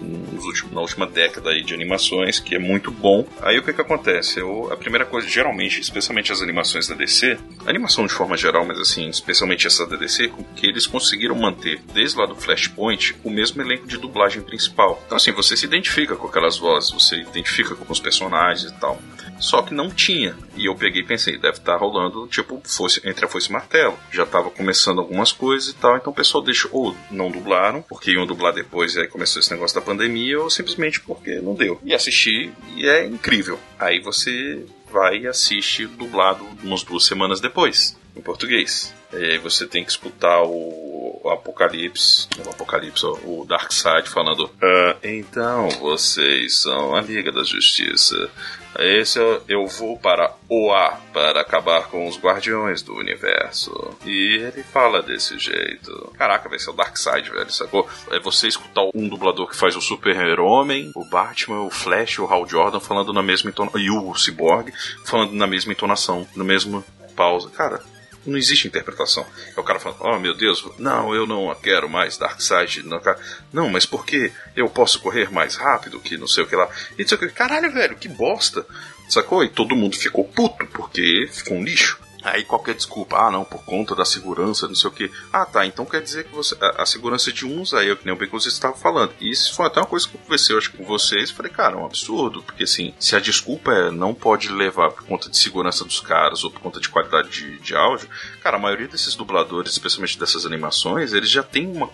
Últimos- na última década aí de animações, que é muito bom. Aí o que que acontece? Eu, a primeira coisa, geralmente, especialmente as animações da DC, animação de forma geral, mas assim, especialmente essa da DC, que eles conseguiram manter, desde lá do Flashpoint, o mesmo elenco de dublagem principal. Então assim, você se identifica com aquelas vozes, você identifica com os personagens e tal. Só que não tinha. E eu peguei e pensei, deve estar rolando, tipo, fosse, entre a foice e martelo. Já tava começando algumas coisas e tal, então o pessoal deixou, ou não dublaram, porque iam dublar depois e aí começou esse negócio da pandemia, ou simplesmente porque não deu. E assisti, e é incrível. Aí você vai e assiste dublado umas duas semanas depois, em português. E aí você tem que escutar o, o Apocalipse, o Apocalipse, o Darkseid falando: "Ah, Então vocês são a Liga da Justiça. Esse eu, eu vou para OA para acabar com os Guardiões do Universo. E ele fala desse jeito. Caraca, vai ser o Darkseid, velho, sacou? É você escutar um dublador que faz o Super-Homem, o Batman, o Flash, o Hal Jordan falando na mesma entonação. E o Cyborg falando na mesma entonação, no mesmo pausa. Cara, Não existe interpretação. É o cara falando, oh meu Deus, não, eu não quero mais Darkseid. Não, não, mas por que eu posso correr mais rápido que não sei o que lá? E não sei o que. Caralho, velho, que bosta. Sacou? E todo mundo ficou puto porque ficou um lixo. Aí qualquer desculpa, ah não, por conta da segurança, não sei o que. Ah tá, então quer dizer que você, a, a segurança de uns aí, é que nem o bem que vocês estavam falando. E isso foi até uma coisa que eu conversei, eu acho, com vocês. Falei, cara, é um absurdo, porque assim, se a desculpa é não pode levar por conta de segurança dos caras ou por conta de qualidade de, de áudio, cara, a maioria desses dubladores, especialmente dessas animações, eles já tem uma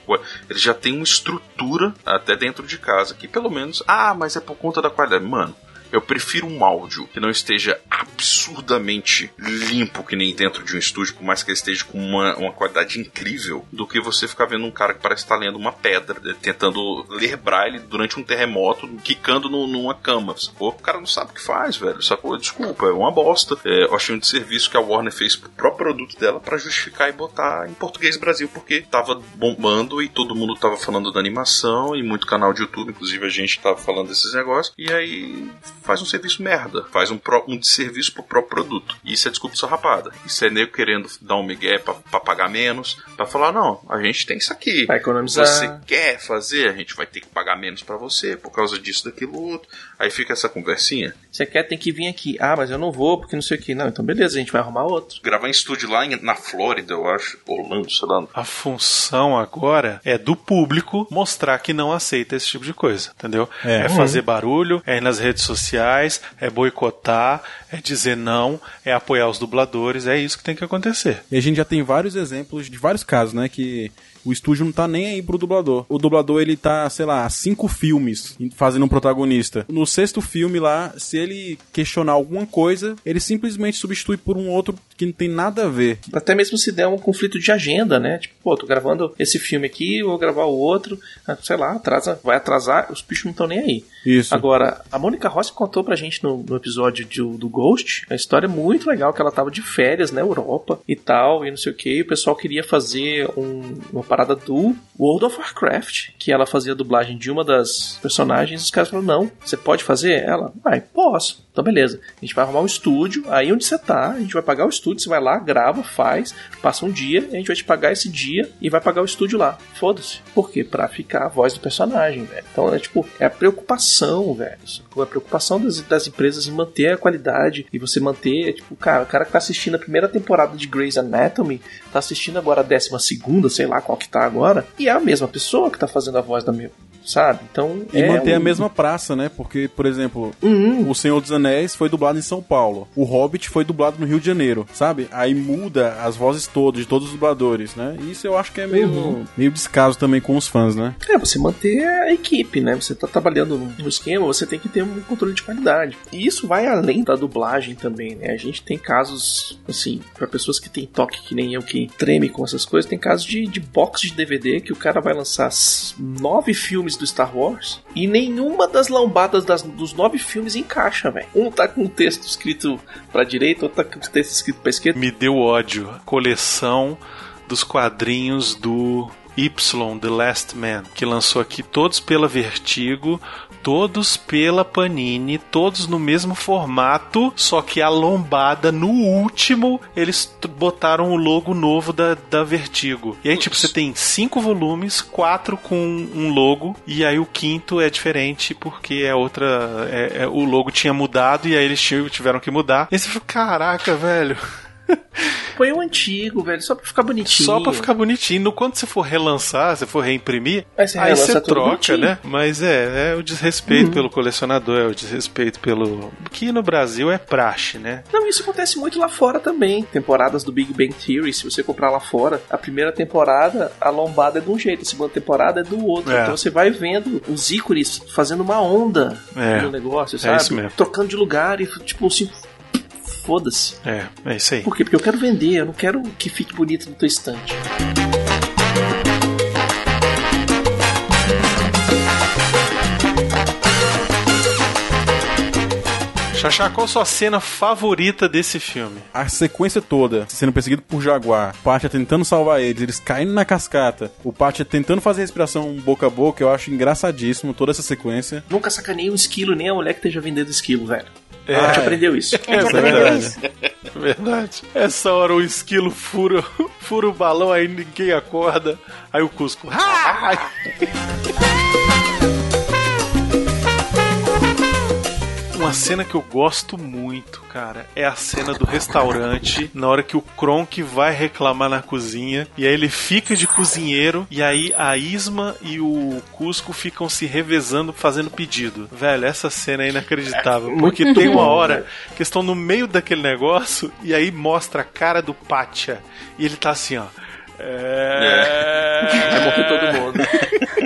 eles já tem uma estrutura até dentro de casa que pelo menos, ah, mas é por conta da qualidade. Mano, eu prefiro um áudio que não esteja absurdamente limpo, que nem dentro de um estúdio, por mais que ele esteja com uma, uma qualidade incrível, do que você ficar vendo um cara que parece estar lendo uma pedra, eh, tentando ler braille durante um terremoto, quicando no- numa cama, sacou? O cara não sabe o que faz, velho, sacou? Desculpa, é uma bosta. É, eu achei um desserviço que a Warner fez pro próprio produto dela pra justificar e botar em português Brasil, porque tava bombando e todo mundo tava falando da animação e muito canal de YouTube, inclusive a gente tava falando desses negócios, e aí faz um serviço merda, faz um, pró- um desserviço pro próprio produto. E isso é desculpa sarrapada. Isso é nego querendo dar um migué pra, pra pagar menos, pra falar, não, a gente tem isso aqui. Vai economizar. Você quer fazer, a gente vai ter que pagar menos pra você por causa disso, daquilo, outro. Aí fica essa conversinha. Você quer, tem que vir aqui. Ah, mas eu não vou porque não sei o que. Não, então beleza, a gente vai arrumar outro. Gravar em estúdio lá em- na Flórida, eu acho, Orlando, sei lá. A função agora é do público mostrar que não aceita esse tipo de coisa, entendeu? É. É, fazer barulho, é ir nas redes sociais, é boicotar, é dizer não, é apoiar os dubladores, é isso que tem que acontecer. E a gente já tem vários exemplos de vários casos, né? Que o estúdio não tá nem aí pro dublador. O dublador, ele tá, sei lá, cinco filmes fazendo um protagonista. No sexto filme lá, se ele questionar alguma coisa, ele simplesmente substitui por um outro que não tem nada a ver. Até mesmo se der um conflito de agenda, né? Tipo, pô, tô gravando esse filme aqui, vou gravar o outro, ah, sei lá, atrasa, vai atrasar, os bichos não estão nem aí. Isso. Agora, a Mônica Rossi contou pra gente no, no episódio de- do Ghost, a história é muito legal, que ela tava de férias na Europa e tal, e não sei o que, e o pessoal queria fazer um- uma parada do World of Warcraft, que ela fazia a dublagem de uma das personagens, os caras falaram, não, você pode fazer? Ela, vai, posso. Então beleza, a gente vai arrumar um estúdio, aí onde você tá, a gente vai pagar o estúdio, você vai lá, grava, faz, passa um dia, a gente vai te pagar esse dia e vai pagar o estúdio lá. Foda-se. Por quê? Pra ficar a voz do personagem, velho. Então é tipo, é a preocupação, velho. sacou? A preocupação das, das empresas em manter a qualidade e você manter, tipo, cara, o cara que tá assistindo a primeira temporada de Grey's Anatomy, tá assistindo agora a décima segunda, sei lá qual que tá agora, e é a mesma pessoa que tá fazendo a voz da minha, sabe? Então E é manter a um- mesma praça, né? Porque, por exemplo, Uhum. o Senhor dos Anéis foi dublado em São Paulo. O Hobbit foi dublado no Rio de Janeiro, sabe? Aí muda as vozes todas, de todos os dubladores, né? E isso eu acho que é meio, Uhum. meio descaso também com os fãs, né? É, você manter a equipe, né? Você tá trabalhando no esquema, você tem que ter um controle de qualidade. E isso vai além da dublagem também, né? A gente tem casos, assim, para pessoas que têm toque que nem eu, que treme com essas coisas, tem casos de, de box de DVD que o cara vai lançar nove filmes do Star Wars e nenhuma das lambadas das- dos nove filmes encaixa, velho. Um tá com o texto escrito pra direita, outro tá com o texto escrito pra esquerda. Me deu ódio. A coleção dos quadrinhos do Y, The Last Man, que lançou aqui todos pela Vertigo, todos pela Panini, todos no mesmo formato, só que a lombada no último eles botaram o logo novo da, da Vertigo. E aí, tipo, você tem cinco volumes, quatro com um logo, e aí o quinto é diferente porque é outra. é- é- o logo tinha mudado e aí eles tiveram que mudar. E você falou, caraca, velho. Põe o antigo, velho, só pra ficar bonitinho. Só pra ficar bonitinho. No- Quando você for relançar, se for reimprimir, Aí você aí você troca, bonitinho. né? Mas é, é o desrespeito Uhum. pelo colecionador, é o desrespeito pelo. Que no Brasil é praxe, né? Não, isso acontece muito lá fora também. Temporadas do Big Bang Theory, se você comprar lá fora, a primeira temporada, a lombada é de um jeito, a segunda temporada é do outro. É. Então você vai vendo os ícones fazendo uma onda É. no negócio, É sabe? isso mesmo. Trocando de lugar e, tipo, assim, foda-se. É, é isso aí. Por quê? Porque eu quero vender, eu não quero que fique bonito no teu estante. Xaxá, qual a sua cena favorita desse filme? A sequência toda, sendo perseguido por Jaguar, o Pátia tentando salvar eles, eles caindo na cascata, o Pátia tentando fazer respiração boca a boca, eu acho engraçadíssimo toda essa sequência. Nunca sacanei um esquilo, nem a mulher que esteja vendendo esquilo, velho. É. A gente aprendeu isso. É, isso é verdade. Verdade. Essa hora o esquilo fura, fura o balão, aí ninguém acorda. Aí o Cusco. "Ah!" Cena que eu gosto muito, cara, é a cena do restaurante, na hora que o Kronk vai reclamar na cozinha, e aí ele fica de cozinheiro, e aí a Isma e o Cusco ficam se revezando fazendo pedido. Velho, essa cena é inacreditável, porque Muito tem uma hora que estão no meio daquele negócio, e aí mostra a cara do Pátia, e ele tá assim, ó. É... Vai morrer todo mundo.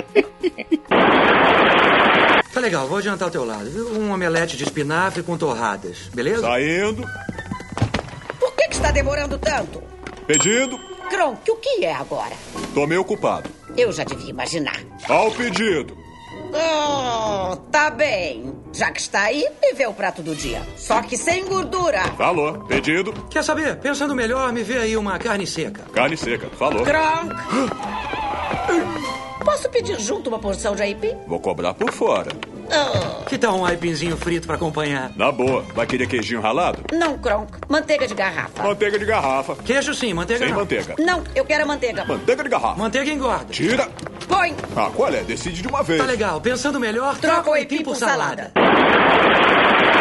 Tá legal, vou adiantar o teu lado. Um omelete de espinafre com torradas, beleza? Saindo, Por que, que está demorando tanto? pedido, Kronk, o que é agora? tô meio ocupado. Eu já devia imaginar. Ao pedido. Oh, tá bem. Já que está aí, me vê o prato do dia. Só que sem gordura. Falou, pedido, Quer saber? Pensando melhor, me vê aí uma carne seca. carne seca. Falou. Kronk! Posso pedir junto uma porção de aipim? Vou cobrar por fora. Oh, Que tal um aipinzinho frito pra acompanhar? Na boa, vai querer queijinho ralado? não, Kronk. Manteiga de garrafa. Manteiga de garrafa. Queijo sim, manteiga Sem não. manteiga. Não, eu quero a manteiga. Manteiga de garrafa. Manteiga engorda. Tira. Põe. Ah, qual é? Decide de uma vez. Tá legal, pensando melhor, Troca o aipim por salada.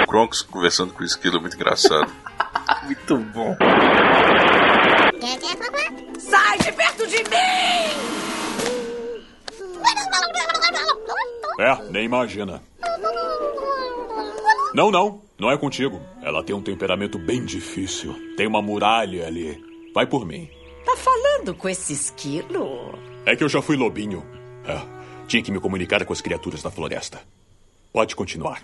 Kronkos conversando com o esquilo é muito engraçado. Muito bom. Sai de perto de mim! É, nem imagina. Não, não. Não é contigo. Ela tem um temperamento bem difícil. Tem uma muralha ali. Vai por mim. Tá falando com esse esquilo? É que eu já fui lobinho. É, tinha que me comunicar com as criaturas da floresta. Pode continuar.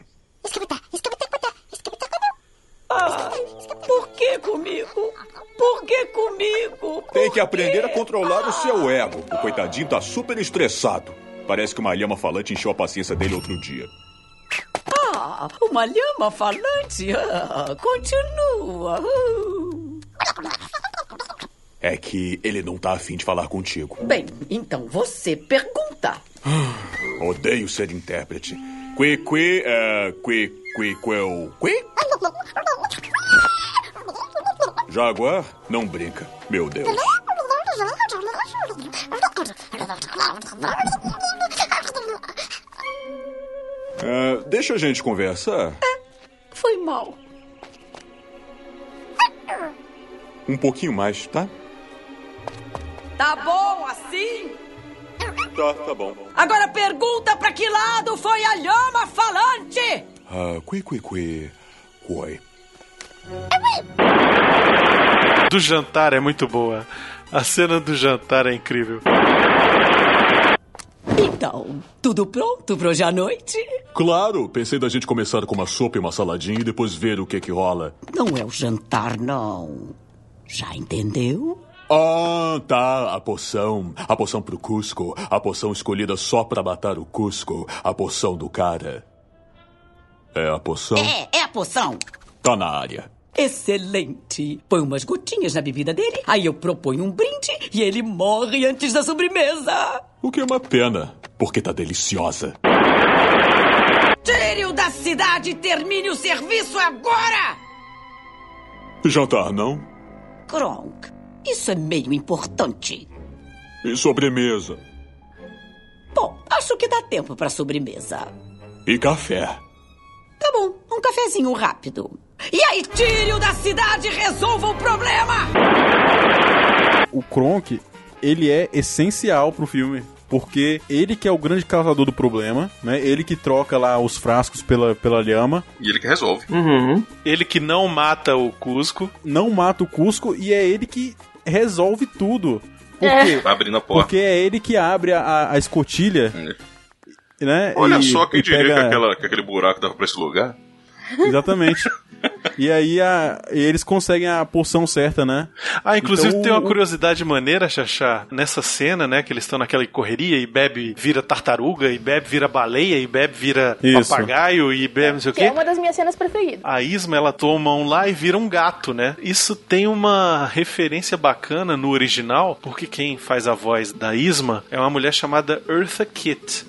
Ah, por que comigo? Por que comigo? Tem que aprender a controlar o seu ego. O coitadinho tá super estressado. Parece que uma lhama falante encheu a paciência dele outro dia. Ah, uma lhama falante. Ah, continua. Uh. É que ele não tá afim de falar contigo. Bem, então você pergunta. Odeio ser intérprete. Qui, qui, é... Qui, qui, quel... Qui? Jaguar? Não brinca. Meu Deus. É, deixa a gente conversar. Foi mal. Um pouquinho mais, tá? Tá bom assim? Tá, tá bom. Agora pergunta pra que lado foi a lhama falante? Ah, qui, qui, qui. Quoi. Do jantar é muito boa. A cena do jantar é incrível. Então, tudo pronto pra hoje à noite? Claro, pensei da gente começar com uma sopa e uma saladinha e depois ver o que que rola. Não é o jantar, não. Já entendeu? Ah, tá. A poção. A poção pro Cusco. A poção escolhida só pra matar o Cusco. A poção do cara. É a poção? É, é a poção. Tá na área. Excelente. Põe umas gotinhas na bebida dele, aí eu proponho um brinde e ele morre antes da sobremesa. O que é uma pena, porque tá deliciosa. Tire-o da cidade e termine o serviço agora! Jantar, não? Kronk, isso é meio importante. E sobremesa? Bom, acho que dá tempo pra sobremesa. E café? Tá bom, um cafezinho rápido. E aí, tire-o da cidade e resolva o problema! O Kronk, ele é essencial pro filme. Porque ele que é o grande causador do problema, né? Ele que troca lá os frascos pela, pela lhama. E ele que resolve. Ele que não mata o Cusco. Não mata o Cusco e é ele que resolve tudo. Por É. quê? Tá abrindo a porta. Porque é ele que abre a, a- a escotilha. Né? Olha E- só quem diria pega- que, aquela, que aquele buraco dava pra esse lugar. Exatamente. e aí a- e eles conseguem a porção certa, né? Ah, inclusive Então, tem uma curiosidade maneira, Xaxá, nessa cena, né, que eles estão naquela correria e bebe vira tartaruga, e bebe vira baleia, e bebe vira Isso. papagaio, e bebe não sei o Que é quê. uma das minhas cenas preferidas. A Isma, ela toma um lá e vira um gato, né? Isso tem uma referência bacana no original, porque quem faz a voz da Isma é uma mulher chamada Eartha Kitt.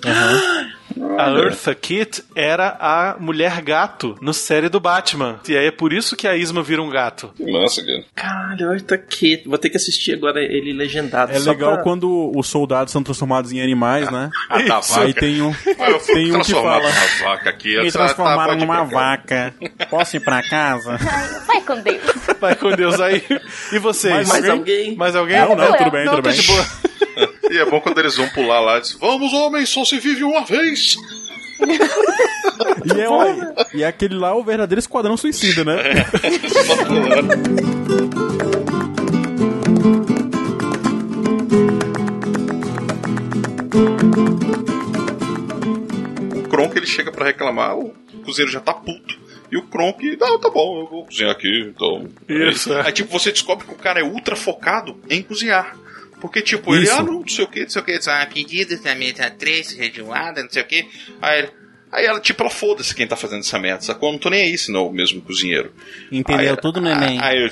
A Eartha Kitt era a mulher gato no série do Batman. E aí é por isso que a Isma vira um gato. Que massa, cara. Caralho, olha tá aqui. Vou ter que assistir agora ele legendado. É só legal pra- quando os soldados são transformados em animais, né? Ah, tá, Isso. Aí vaca. tem um, Ah, tem um que fala. vaca aqui. Me tá, transformaram numa vaca. Posso ir pra casa? Vai com Deus. Vai com Deus aí. E vocês? Mais alguém? Mais alguém? Não, não, tudo bem, Não, tudo bem. E é bom quando eles vão pular lá e dizem, Vamos, homens, só se vive uma vez. E é, uma- e é aquele lá o verdadeiro esquadrão suicida, né? O Kronk ele chega pra reclamar, o cozinheiro já tá puto. E o Kronk, não, tá bom, eu vou cozinhar aqui, então. Isso, Aí, é. aí, tipo, você descobre que o cara é ultra focado em cozinhar. Porque, tipo, ele, Isso. ah, não, não sei o que, não sei o que, ah, pedido da mesa 3, rejoada, não sei o que. Aí, ele- aí ela, tipo, ela foda-se quem tá fazendo essa merda, sacou? Eu não tô nem aí, senão o mesmo cozinheiro. Entendeu Aí- tudo, neném? Aí eu,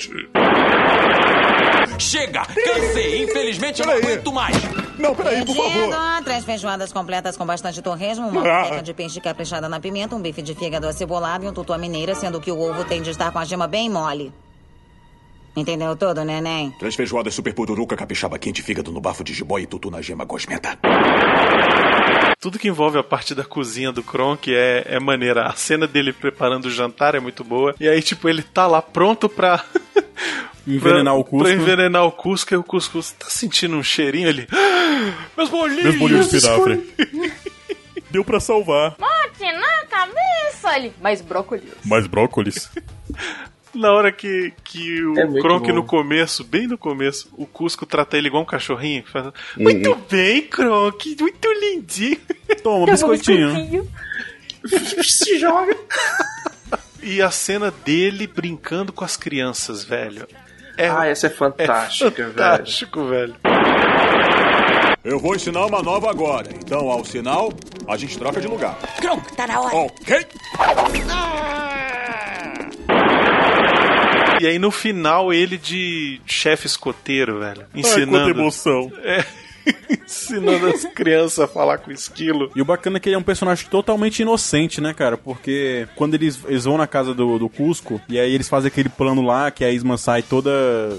Chega! Cansei! Infelizmente eu não aguento mais! Não, peraí, por favor. Três feijoadas completas com bastante torresmo, uma Ah. panqueca de peixe caprichada na pimenta, um bife de fígado acebolado e um tutu à mineira, sendo que o ovo tem de estar com a gema bem mole. Entendeu tudo, neném? Três feijoadas super pururuca, capixaba quente, fígado no bafo de jiboia e tutu na gema gosmenta. Tudo que envolve a parte da cozinha do Kronk é, é maneira. A cena dele preparando o jantar é muito boa. E aí, tipo, ele tá lá pronto pra. Envenenar pra- o Cusco. Pra envenenar o Cusco. E o Cusco tá sentindo um cheirinho ali. Meus bolinhos! Meus bolinhos de espinafre. Deu pra salvar. Bote na cabeça ali. Mais brócolis. Mais brócolis. Na hora que, que o É Kronk no começo, bem no começo, o Cusco trata ele igual um cachorrinho. que Faz... Muito bem, Kronk, muito lindinho. Toma, um biscoitinho. Se joga. E a cena dele brincando com as crianças, velho. É, Ah, essa é fantástica, velho. fantástico, velho. Eu vou ensinar uma nova agora. Então, ao sinal, a gente troca de lugar. Kronk, tá na hora. Ok? E aí no final ele de chefe escoteiro, velho. Ai, quanta Ensinando. emoção. É, ensinando as crianças a falar com esquilo. E o bacana é que ele é um personagem totalmente inocente, né, cara? Porque quando eles, eles vão na casa do, do Cusco, e aí eles fazem aquele plano lá, que a Isma sai toda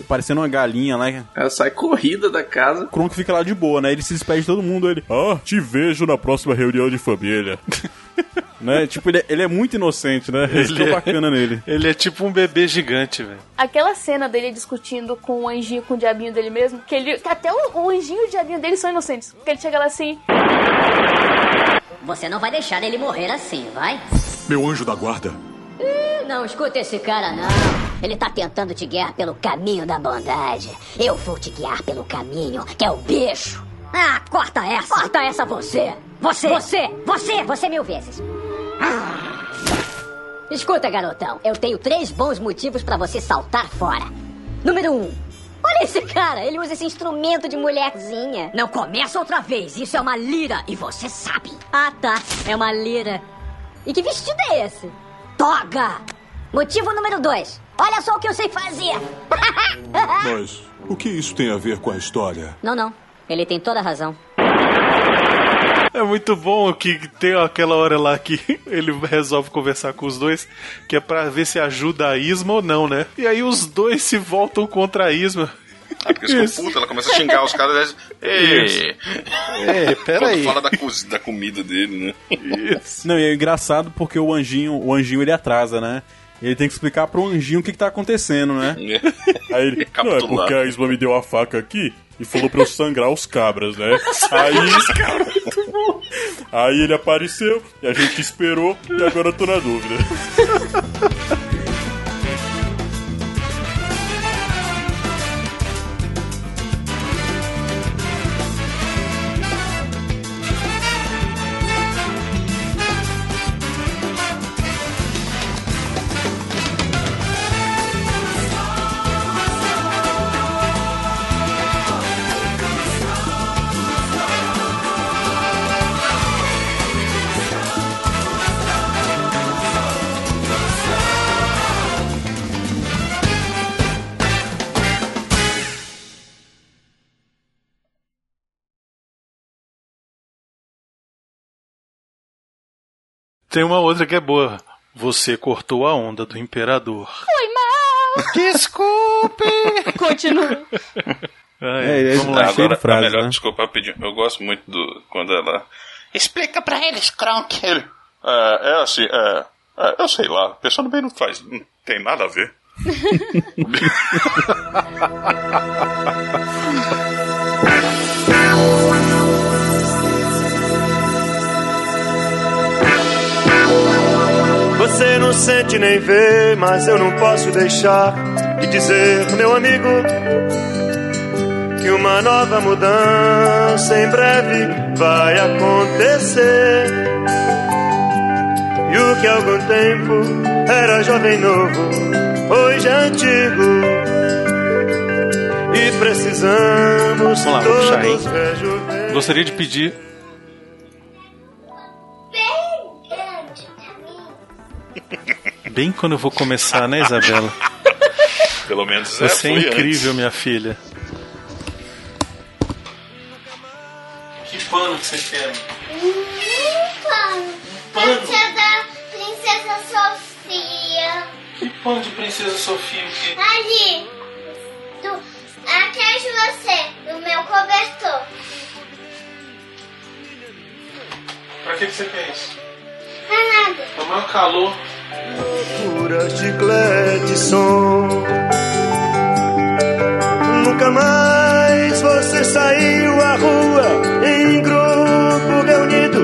parecendo uma galinha lá. Ela sai corrida da casa. O Kronk fica lá de boa, né? Ele se despede de todo mundo, ele... Ah, te vejo na próxima reunião de família. Né? Tipo, ele é, ele é muito inocente, né? Isso é Ele é- bacana nele. Ele é tipo um bebê gigante, velho. Aquela cena dele discutindo com o anjinho, com o diabinho dele mesmo, que ele. que até o, o anjinho e o diabinho dele são inocentes. Porque ele chega lá assim. Você não vai deixar ele morrer assim, vai? Meu anjo da guarda. Ih, Não escuta esse cara, não. Ele tá tentando te guiar pelo caminho da bondade. Eu vou te guiar pelo caminho, que é o bicho. Ah, corta essa. Corta essa você. Você. Você. Você. Você mil vezes. Escuta, garotão. Eu tenho três bons motivos pra você saltar fora. Número um. Olha esse cara, ele usa esse instrumento de mulherzinha. Não começa outra vez, isso é uma lira e você sabe. Ah, tá, é uma lira. E que vestido é esse? Toga! Motivo número dois. Olha só o que eu sei fazer. Mas o que isso tem a ver com a história? não, não. Ele tem toda a razão. É muito bom que tem aquela hora lá que ele resolve conversar com os dois, que é pra ver se ajuda a Isma ou não, né? E aí os dois se voltam contra a Isma. Ah, porque eles ficam putos, ela começa a xingar os caras. Ei, Isso. Ei, pera aí. Quando fala da, cozi- da comida dele, né? Não, e é engraçado porque o anjinho, o anjinho ele atrasa, né? Ele tem que explicar pro anjinho o que, que tá acontecendo, né? Aí ele, não, é porque a Isma me deu a faca aqui e falou pra eu sangrar os cabras, né? Aí, aí ele apareceu e a gente esperou e agora eu tô na dúvida. Tem uma outra que é boa. Você cortou a onda do imperador. Foi mal! Desculpe! Continua. Ah, É, ele é Vamos lá. Agora, de frase, a melhor né? desculpa rapidinho. Eu gosto muito do. Quando ela. Explica pra eles, Kronk. Ele. É, é assim, é, é, Eu sei lá. Pensando bem, não faz. Não tem nada a ver. Você não sente nem vê, mas eu não posso deixar de dizer, meu amigo, que uma nova mudança em breve vai acontecer. E o que há algum tempo era jovem novo, hoje é antigo. E precisamos Vamos lá, vou puxar, hein? todos. Gostaria de pedir. Bem quando eu vou começar, né, Isabela? Pelo menos é, Você é incrível, antes. minha filha. Que pano que você quer? pano. Pode ser da Princesa Sofia. Que pano de Princesa Sofia? o quê? Ali. Do, atrás de você, no meu cobertor. Pra que, que você quer isso? Não nada. Tá maior calor. Pura chiclete som. Nunca mais você saiu à rua em grupo reunido.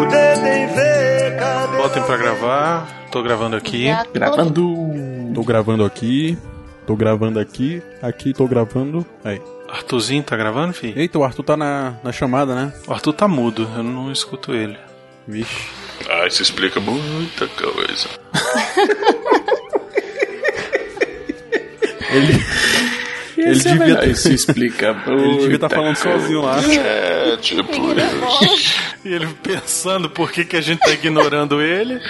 O dedo em V, cadê Botem pra gravar. Tô gravando aqui. Gravando. Tô gravando aqui. Tô gravando aqui. Aqui tô gravando. Aí. Arthurzinho tá gravando, filho? Eita, o Arthur tá na, na chamada, né? O Arthur tá mudo, eu não escuto ele. Vixe. Ah, isso explica muita coisa. Ele. Ele Esse é devia melhor, ter- Isso explica. Ele devia estar muita falando sozinho lá. É, tipo isso. E ele pensando por que, que a gente tá ignorando ele.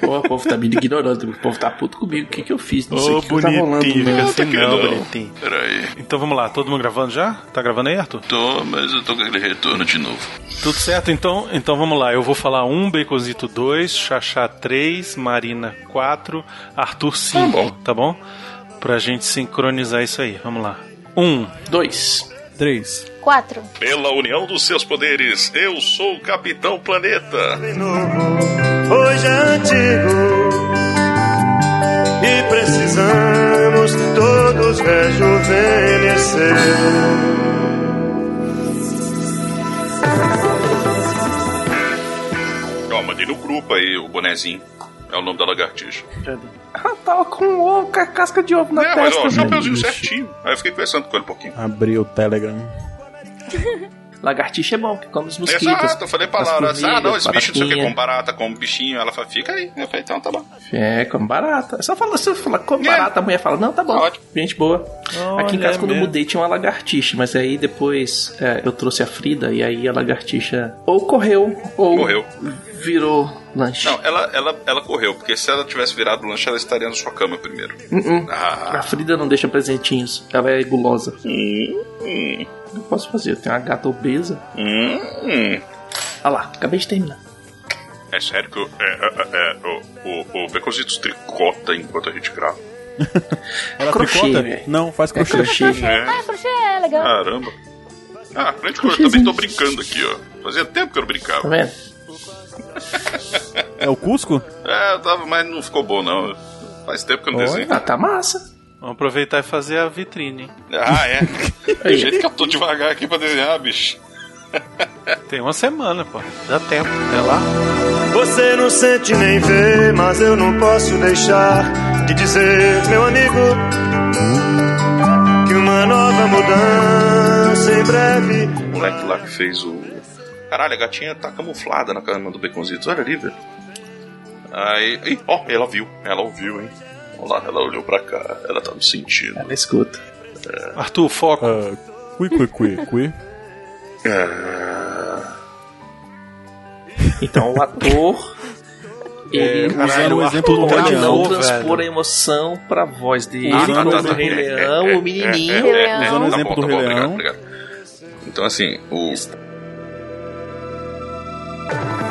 Pô, o povo tá me ignorando, o povo tá puto comigo. O que que eu fiz? Não sei o que que tá rolando. bonitinho, fica não. assim que não, não. bonitinho. Peraí. Então vamos lá, todo mundo gravando já? Tá gravando aí, Arthur? Tô, mas eu tô com aquele retorno de novo. Tudo certo, então, então vamos lá. Eu vou falar um, Baconzito 2, Xaxá 3, Marina 4, Arthur 5, bom. tá bom? Pra gente sincronizar isso aí. Vamos lá. Um, Dois. Três. Quatro. Pela união dos seus poderes, eu sou o Capitão Planeta. Hoje é antigo e precisamos todos rejuvenescer. Ó, mandei no grupo aí o bonezinho. É o nome da lagartixa. Ah, tava com ovo, com a casca de ovo na É, mas testa. ó, velho. chapeuzinho certinho. Aí eu fiquei conversando com ele um pouquinho. Abri o Telegram. Lagartixa é bom, que come os mosquitos. Exato, eu falei pra Laura, ah, não, esse bicho não sei o que, como barata, como bichinho. Ela fala, fica aí. Eu falei, então tá bom. É, come barata. Só fala, se eu falar come barata, a mulher fala, não, tá bom. Gente boa. Aqui em casa, quando eu mesmo. mudei, tinha uma lagartixa, mas aí depois é, eu trouxe a Frida e aí a lagartixa ou correu ou Morreu. Virou lanche. Não, ela, ela, ela correu, porque se ela tivesse virado lanche, ela estaria na sua cama primeiro. Uh-uh. Ah. A Frida não deixa presentinhos, ela é gulosa. Hum, Eu posso fazer, eu tenho uma gata obesa. hum, hum. Olha lá, acabei de terminar. É sério que eu, é, é, é, o, o, o Baconzitos tricota enquanto a gente grava. Ela Crochê, tricota? velho. Não, faz É crochê. crochê. É. Ah, crochê é legal. Caramba. Ah, frente eu também tô brincando aqui, ó. Fazia tempo que eu não brincava. Tá vendo? É o Cusco? É, eu tava, mas não ficou bom, não. Faz tempo que eu não desenho. Ah, tá massa. Vamos aproveitar e fazer a vitrine. Ah, é? Do jeito que eu tô devagar aqui pra desenhar, bicho. Tem uma semana, pô. Dá tempo. Até lá. Você não sente nem vê, mas eu não posso deixar de dizer, meu amigo, que uma nova mudança em breve. O moleque lá que fez o. Caralho, a gatinha tá camuflada na cama do Baconzitos. Olha ali, velho. Aí. Ih, ó, ela viu. Ela ouviu, hein? Olha lá, ela olhou pra cá. Ela tá me sentindo. Ela escuta. Arthur, foco. Uh, cui, cui, cui, cui. Ah, Então o ator. Ele É, caralho, o exemplo do pode não transpor a emoção pra voz dele. Ah, tá, no tá, tá. Rei É, Leão, é, o menininho. é, é, é, Usando o tá exemplo do tá bom, Rei Leão. obrigado. Então, assim, o, Bye.